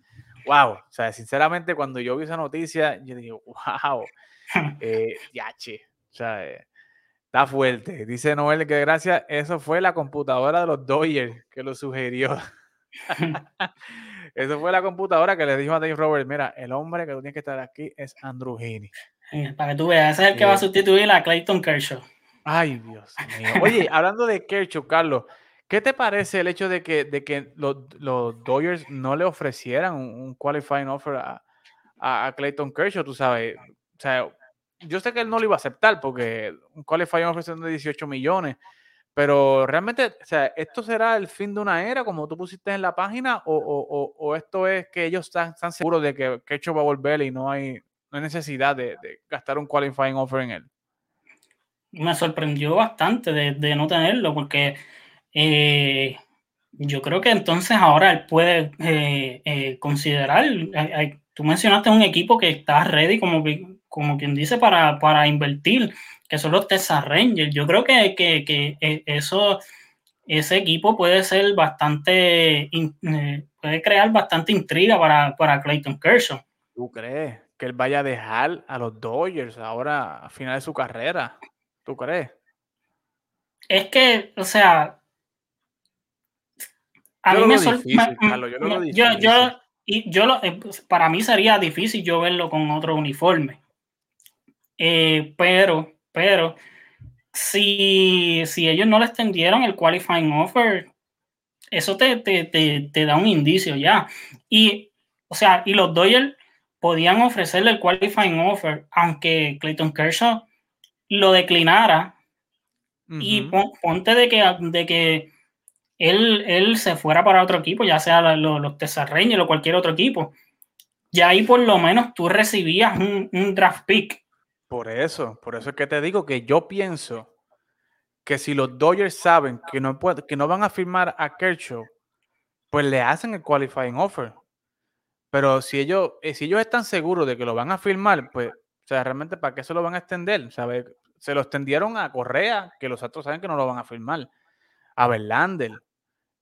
Wow. O sea, sinceramente, cuando yo vi esa noticia, yo digo, wow. Eh, yache. O sea, eh, está fuerte. Dice Noel que gracias, eso fue la computadora de los Dodgers que lo sugirió. eso fue la computadora que le dijo a Dave Roberts, mira, el hombre que tú tienes que estar aquí es Andrew Heaney. Para que tú veas, ese es el que va a sustituir a Clayton Kershaw. Ay, Dios mío. Oye, hablando de Kershaw, Carlos, ¿qué te parece el hecho de que, de que los, los Dodgers no le ofrecieran un, qualifying offer a, Clayton Kershaw? Tú sabes, o sea, yo sé que él no lo iba a aceptar porque un qualifying offer de 18 millones, pero realmente, o sea, ¿esto será el fin de una era como tú pusiste en la página o, o, o esto es que ellos están, están seguros de que Kershaw va a volver y no hay, no hay necesidad de, gastar un qualifying offer en él. Me sorprendió bastante de, no tenerlo, porque eh, yo creo que entonces ahora él puede eh, eh, considerar, tú mencionaste un equipo que está ready, como, como quien dice, para, para invertir, que son los Texas Rangers. Yo creo que, que, eso, ese equipo puede ser bastante, puede crear bastante intriga para, para Clayton Kershaw. ¿Tú crees? que él vaya a dejar a los Dodgers ahora a final de su carrera. ¿Tú crees? Es que, o sea, a mí me, yo, yo, y yo lo, para mí sería difícil yo verlo con otro uniforme. Eh, pero, pero, si, si ellos no le extendieron el qualifying offer, eso te, te, te, da un indicio ya. Y, o sea, y los Dodgers podían ofrecerle el qualifying offer, aunque Clayton Kershaw lo declinara. Y ponte de que, de que él, él se fuera para otro equipo, ya sea los, los o cualquier otro equipo. Ya ahí por lo menos tú recibías un, un draft pick. Por eso, por eso es que te digo que yo pienso que si los Dodgers saben que no, que no van a firmar a Kershaw, pues le hacen el qualifying offer. Pero si ellos, eh, si ellos están seguros de que lo van a firmar, pues, o sea, realmente, ¿para qué se lo van a extender? Se lo extendieron a Correa, que los otros saben que no lo van a firmar. A Verlander,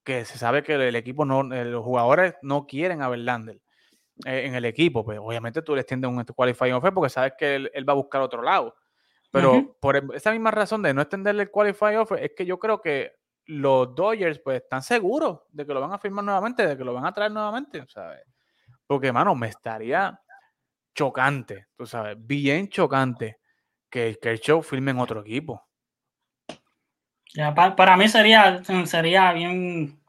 que se sabe que el equipo no, eh, los jugadores no quieren a Verlander eh, en el equipo. Pues obviamente tú le extiendes un qualifying offer porque sabes que él va a buscar otro lado. Pero por em, esa misma razón de no extenderle el qualify offer, es que yo creo que los Dodgers pues están seguros de que lo van a firmar nuevamente, de que lo van a traer nuevamente, ¿sabes? Porque, mano, me estaría chocante, tú sabes, bien chocante que el show firme en otro equipo. Ya, para mí sería, sería bien,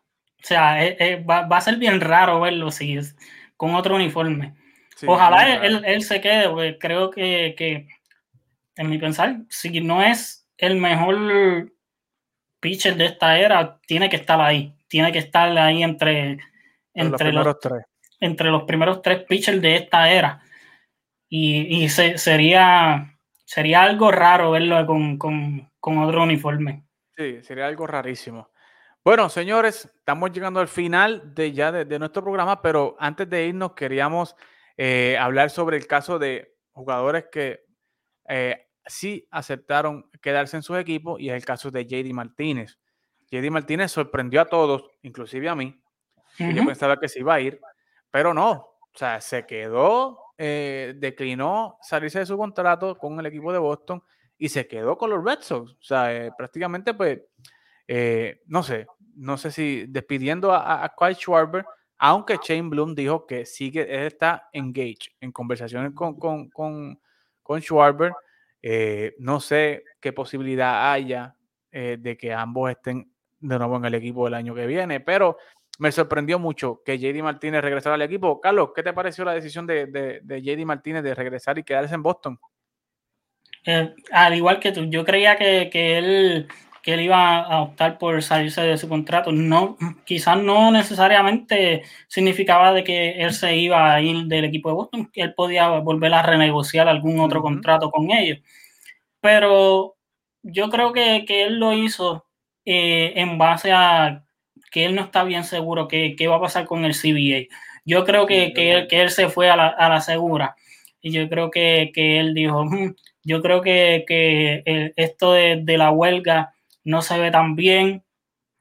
o sea, eh, eh, va, a ser bien raro verlo si con otro uniforme. Ojalá él, él, se quede, porque creo que, que en mi pensar, si no es el mejor pitcher de esta era, tiene que estar ahí. Tiene que estar ahí entre, entre, los, tres. entre los primeros tres pitchers de esta era. Y, y sería, sería algo raro verlo con, con, con, otro uniforme. Sí, sería algo rarísimo. Bueno, señores, estamos llegando al final de ya de, nuestro programa, pero antes de irnos queríamos eh, hablar sobre el caso de jugadores que eh, sí aceptaron quedarse en sus equipos y es el caso de JD Martínez. JD Martínez sorprendió a todos, inclusive a mí. Yo pensaba que se iba a ir, pero no. O sea, se quedó, eh, declinó salirse de su contrato con el equipo de Boston y se quedó con los Red Sox. O sea, eh, prácticamente, pues, eh, no sé, no sé si despidiendo a, a Kyle Schwarber, aunque Shane Bloom dijo que sigue, él está engaged en conversaciones con, con, con, con eh, no sé qué posibilidad haya eh, de que ambos estén de nuevo en el equipo el año que viene, pero me sorprendió mucho que JD Martínez regresara al equipo. Carlos, ¿qué te pareció la decisión de, de, JD Martínez de regresar y quedarse en Boston? Eh, al igual que tú, yo creía que, que él que él iba a optar por salirse de su contrato. No, quizás no necesariamente significaba de que él se iba a ir del equipo de Boston, que él podía volver a renegociar algún otro contrato con ellos. Pero yo creo que, él lo hizo eh, en base a que él no está bien seguro qué, va a pasar con el CBA. Yo creo que, él, se fue a la, segura. Y yo creo que, él dijo, hmm, yo creo que, esto de, de la huelga no se ve tan bien.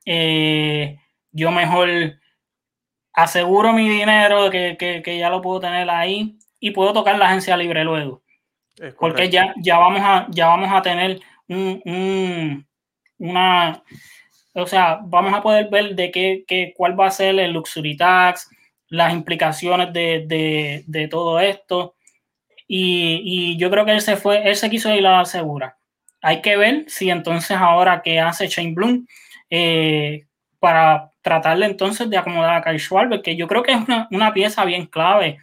Eh, yo mejor aseguro mi dinero que, ya lo puedo tener ahí y puedo tocar la agencia libre luego. Porque ya, ya, vamos a, ya vamos a tener un, una, o sea, vamos a poder ver de qué, cuál va a ser el luxury tax, las implicaciones de, todo esto. Y, y, yo creo que él se fue, él se quiso ir a la segura. Hay que ver si entonces ahora que hace Shane Bloom eh, para tratarle entonces de acomodar a Kyle Schwarber, que yo creo que es una, pieza bien clave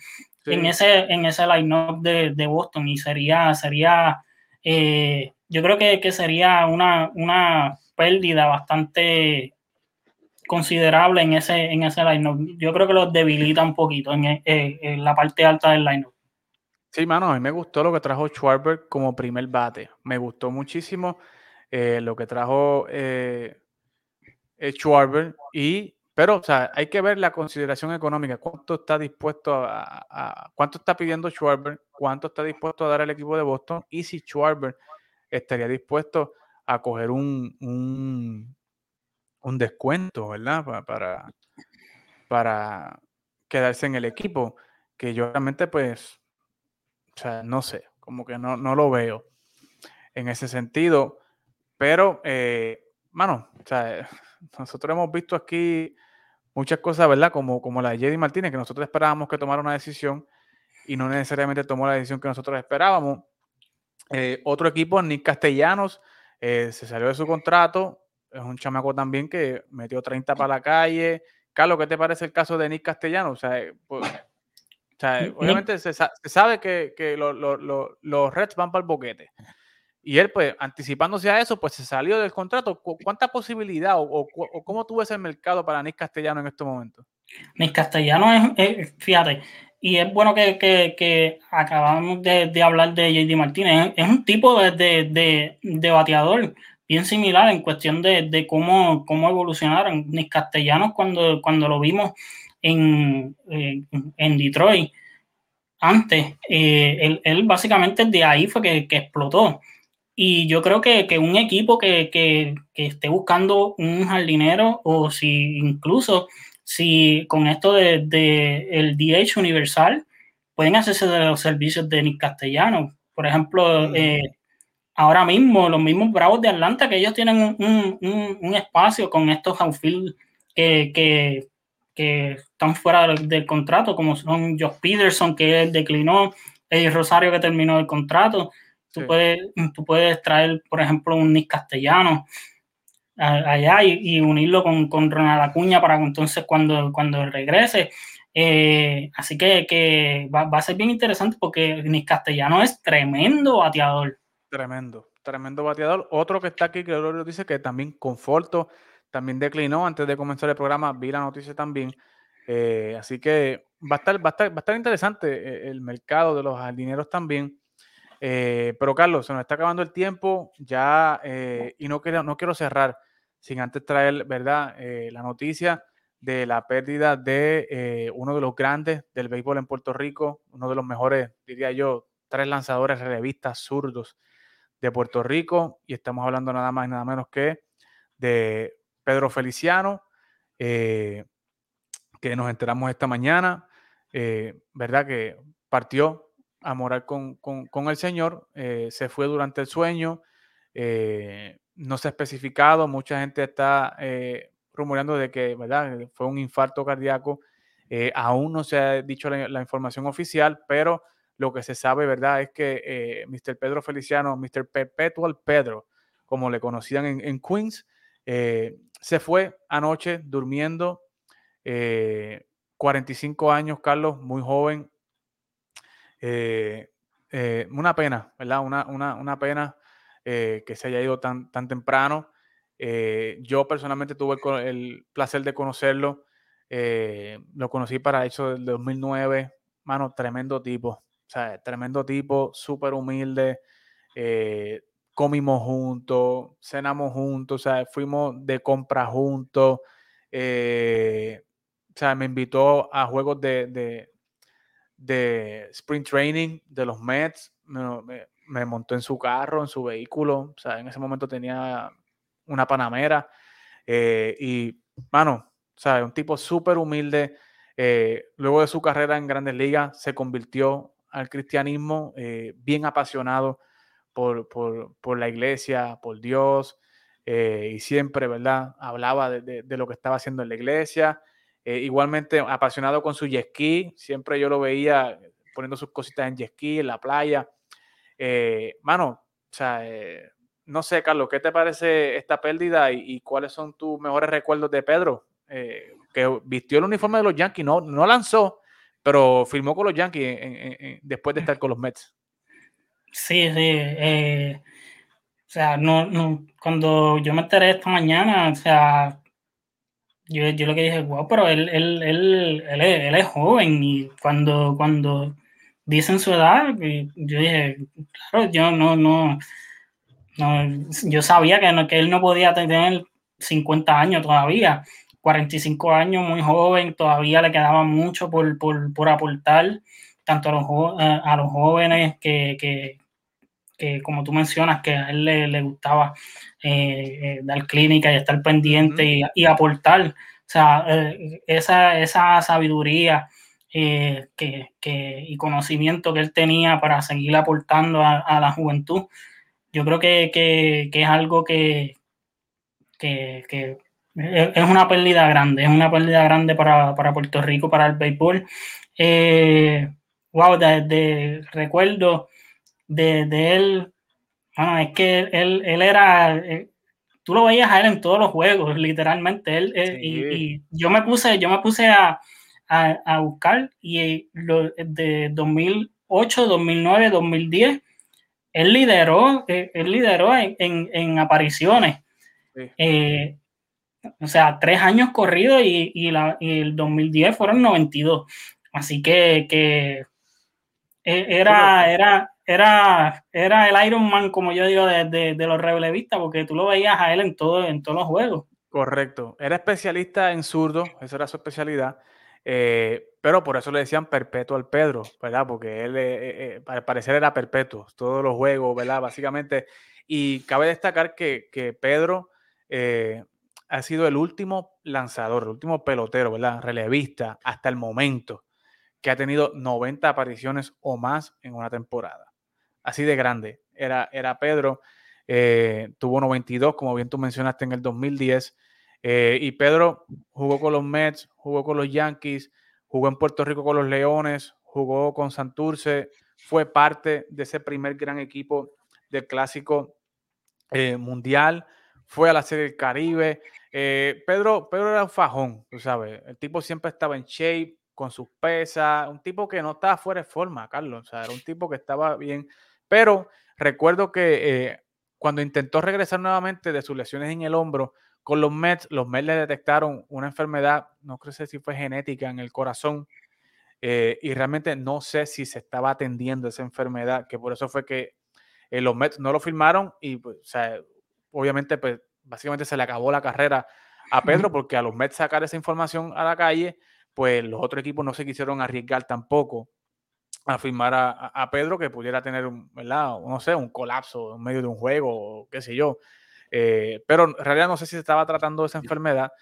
en ese, en ese line-up de, Boston y sería, sería eh, yo creo que, sería una, una pérdida bastante considerable en ese, en ese line-up. Yo creo que los debilita un poquito en, eh, en la parte alta del line-up. Sí, mano, a mí me gustó lo que trajo Schwarber como primer bate. Me gustó muchísimo eh, lo que trajo eh, eh, Schwarber. Y, pero, o sea, hay que ver la consideración económica. ¿Cuánto está dispuesto a, cuánto está pidiendo Schwarber? ¿Cuánto está dispuesto a dar el equipo de Boston? Y si Schwarber estaría dispuesto a coger un, un, descuento, ¿verdad? Para, para quedarse en el equipo. Que yo realmente, pues o sea, no sé, como que no, no lo veo en ese sentido. Pero, eh, mano, o sea, nosotros hemos visto aquí muchas cosas, ¿verdad? Como, como la de Jedi Martínez, que nosotros esperábamos que tomara una decisión y no necesariamente tomó la decisión que nosotros esperábamos. Eh, otro equipo, Nick Castellanos, eh, se salió de su contrato. Es un chamaco también que metió 30 para la calle. Carlos, ¿qué te parece el caso de Nick Castellanos? O sea, obviamente se, sabe que, los Reds van para el boquete. Y él, pues, anticipándose a eso, pues se salió del contrato. ¿Cuánta posibilidad o, cómo tú ves el mercado para Nick Castellano en este momento? Nick Castellano es, fíjate, y es bueno que, acabamos de, hablar de JD Martínez. Es, un tipo de, de, bateador bien similar en cuestión de, cómo, cómo evolucionaron. Nick Castellanos, cuando, cuando lo vimos en, en Detroit, antes, eh, él, básicamente de ahí fue que, explotó. Y yo creo que, un equipo que, que, esté buscando un jardinero o si incluso si con esto de, el DH universal pueden hacerse de los servicios de Nick Castellano. Por ejemplo, eh, ahora mismo los mismos Bravos de Atlanta, que ellos tienen un, espacio con estos outfield que, que, están fuera del, contrato, como son Josh Peterson, que declinó, Eddie Rosario, que terminó el contrato. Tú, puedes, tú puedes traer, por ejemplo, un Nick Castellano allá y, unirlo con, con, Ronald Acuña para entonces cuando, cuando regrese. Eh, así que, que va, a ser bien interesante porque Nick Castellano es tremendo bateador. Tremendo, tremendo bateador. Otro que está aquí, que lo dice que también Conforto también declinó antes de comenzar el programa, vi la noticia también. Eh, así que va a, estar, va, a estar, va a estar interesante eh, el mercado de los jardineros también. pero Carlos, se nos está acabando el tiempo ya y no quiero, no quiero cerrar sin antes traer, ¿verdad?, eh, la noticia de la pérdida de eh, uno de los grandes del béisbol en Puerto Rico, uno de los mejores, diría yo, tres lanzadores revistas zurdos de Puerto Rico, y estamos hablando nada más y nada menos que de Pedro Feliciano, eh, que nos enteramos esta mañana, ¿verdad? Que partió a morar con, con el Señor, se fue durante el sueño, no se ha especificado, mucha gente está eh, rumoreando de que ¿verdad? fue un infarto cardíaco. Eh, aún no se ha dicho la, información oficial, pero lo que se sabe, ¿verdad? Es que eh, Mr. Pedro Feliciano, Mr. Perpetual Pedro, como le conocían en, Queens, se fue anoche durmiendo. 45 años, Carlos, muy joven. una pena, ¿verdad? Una, una, una pena eh, que se haya ido tan, tan temprano. Eh, yo personalmente tuve el placer de conocerlo. Eh, lo conocí para hecho del 2009. Mano, tremendo tipo. O sea, tremendo tipo, súper humilde. Comimos juntos, cenamos juntos, o sea, fuimos de compra juntos. o sea, me invitó a juegos de, de, de sprint training de los Mets. me, me montó en su carro, en su vehículo, o sea, en ese momento tenía una panamera eh, y, mano, o sea, un tipo súper humilde. Eh, luego de su carrera en Grandes Ligas se convirtió al cristianismo, eh, bien apasionado por, por, la iglesia, por Dios, y siempre, ¿verdad? Hablaba de, de, lo que estaba haciendo en la iglesia. igualmente apasionado con su jet ski, siempre yo lo veía poniendo sus cositas en jet ski, en la playa. Eh, mano, o sea, eh, no sé, Carlos, ¿qué te parece esta pérdida y, cuáles son tus mejores recuerdos de Pedro? Eh, que vistió el uniforme de los Yankees, no, no lanzó, pero firmó con los Yankees después de estar con los Mets. Sí, sí. o sea, no, no, cuando yo me enteré esta mañana, o sea, yo, yo lo que dije, wow, pero él, él, él, él, es, él es joven y cuando, cuando dicen su edad, yo dije, claro, yo no, no, no yo sabía que, no, que él no podía tener 50 años todavía, 45 años, muy joven, todavía le quedaba mucho por, por, por aportar, tanto a los, eh, a los jóvenes que, que, que, como tú mencionas, que a él le, le gustaba eh, eh, dar clínica y estar pendiente y, y, aportar. O sea, esa, esa sabiduría eh, que, y conocimiento que él tenía para seguir aportando a, la juventud. Yo creo que, es algo que, que, que es una pérdida grande, es una pérdida grande para, Puerto Rico, para el béisbol. Eh, wow, de, recuerdo de, él, es que él, él era, eh, tú lo veías a él en todos los juegos, literalmente. Él, eh, y, yo me puse, yo me puse a, buscar y lo, de 2008, 2009, 2010, él lideró, él lideró en, apariciones. O sea, tres años corridos y, el 2010 fueron 92. Así que, que era, era, era, era el Iron Man, como yo digo, de, los relevistas, porque tú lo veías a él en, todo, en todos los juegos. Correcto. Era especialista en zurdo, esa era su especialidad. Eh, pero por eso le decían perpetuo al Pedro, ¿verdad? Porque él, eh, eh, al parecer, era perpetuo, todos los juegos, ¿verdad? Básicamente. Y cabe destacar que, que Pedro ha sido el último lanzador, el último pelotero, ¿verdad? Relevista hasta el momento que ha tenido 90 apariciones o más en una temporada. Así de grande. Era, era Pedro, eh, tuvo 92, como bien tú mencionaste, en el 2010. Eh, y Pedro jugó con los Mets, jugó con los Yankees, jugó en Puerto Rico con los Leones, jugó con Santurce, fue parte de ese primer gran equipo del clásico eh, mundial, fue a la Serie del Caribe, Pedro, Pedro era un fajón, tú sabes. El tipo siempre estaba en shape, con sus pesas, un tipo que no estaba fuera de forma, Carlos. O sea, era un tipo que estaba bien. Pero recuerdo que eh, cuando intentó regresar nuevamente de sus lesiones en el hombro con los Mets, los Mets le detectaron una enfermedad, no creo si fue genética en el corazón. Eh, y realmente no sé si se estaba atendiendo esa enfermedad, que por eso fue que los Mets no lo firmaron y, pues, o sea, obviamente, pues básicamente se le acabó la carrera a Pedro porque a los Mets sacar esa información a la calle, pues los otros equipos no se quisieron arriesgar tampoco a firmar a, Pedro que pudiera tener un, ¿verdad? no sé, un colapso en medio de un juego, qué sé yo. Eh, pero en realidad no sé si se estaba tratando esa enfermedad,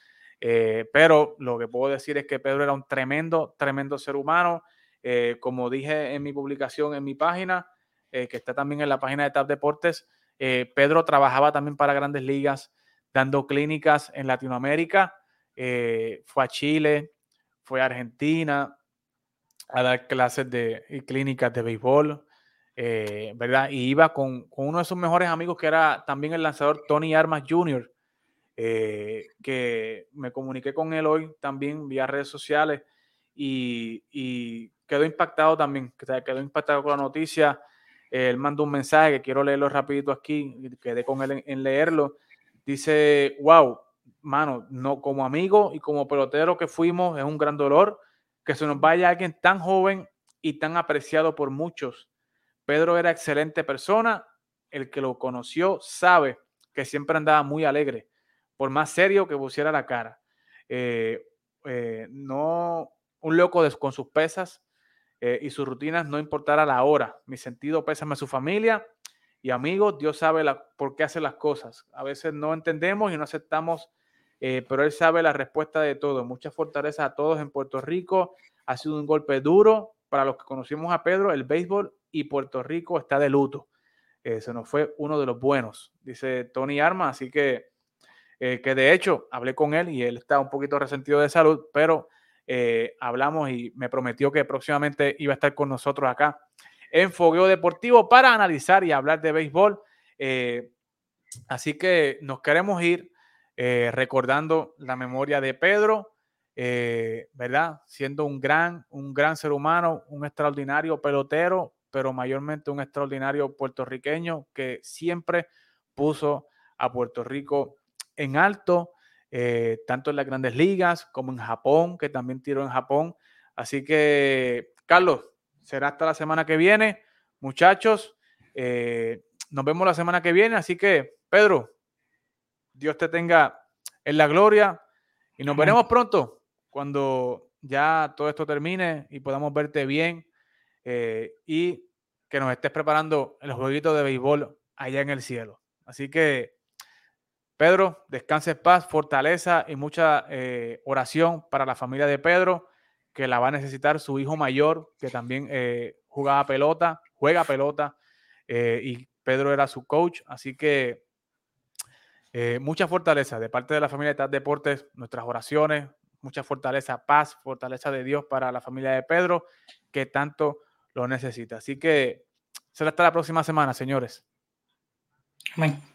eh, pero lo que puedo decir es que Pedro era un tremendo, tremendo ser humano. Eh, como dije en mi publicación en mi página, que está también en la página de TAP Deportes, Pedro trabajaba también para grandes ligas, dando clínicas en Latinoamérica. Fue a Chile, fue a Argentina a dar clases de clínicas de béisbol, eh, ¿verdad? Y iba con, uno de sus mejores amigos que era también el lanzador Tony Armas Jr., que me comuniqué con él hoy también vía redes sociales y, y quedó impactado también, quedó impactado con la noticia él mandó un mensaje que quiero leerlo rapidito aquí, quedé con él en, leerlo. Dice, wow, mano, no como amigo y como pelotero que fuimos, es un gran dolor que se nos vaya alguien tan joven y tan apreciado por muchos. Pedro era excelente persona, el que lo conoció sabe que siempre andaba muy alegre, por más serio que pusiera la cara. Eh, eh, no un loco con sus pesas, eh, y sus rutinas no importara la hora. Mi sentido pésame a su familia y amigos. Dios sabe la, por qué hace las cosas. A veces no entendemos y no aceptamos, eh, pero Él sabe la respuesta de todo. Mucha fortaleza a todos en Puerto Rico. Ha sido un golpe duro para los que conocimos a Pedro, el béisbol y Puerto Rico está de luto. Eh, se nos fue uno de los buenos, dice Tony Arma. Así que, que de hecho hablé con él y él está un poquito resentido de salud, pero eh, hablamos y me prometió que próximamente iba a estar con nosotros acá en Fogueo Deportivo para analizar y hablar de béisbol. Eh, así que nos queremos ir eh, recordando la memoria de Pedro, ¿verdad? Siendo un gran, un gran ser humano, un extraordinario pelotero, pero mayormente un extraordinario puertorriqueño que siempre puso a Puerto Rico en alto eh, tanto en las grandes ligas como en Japón, que también tiró en Japón. Así que, Carlos, será hasta la semana que viene. Muchachos, eh, nos vemos la semana que viene. Así que, Pedro, Dios te tenga en la gloria y nos veremos pronto cuando ya todo esto termine y podamos verte bien eh, y que nos estés preparando en los jueguitos de béisbol allá en el cielo. Así que Pedro, descanse en paz, fortaleza y mucha eh, oración para la familia de Pedro, que la va a necesitar su hijo mayor, que también eh, jugaba pelota, juega pelota, y Pedro era su coach. Así que Eh, mucha fortaleza de parte de la familia de TAP Deportes, nuestras oraciones, mucha fortaleza, paz, fortaleza de Dios para la familia de Pedro, que tanto lo necesita. Así que será hasta la próxima semana, señores. Amén.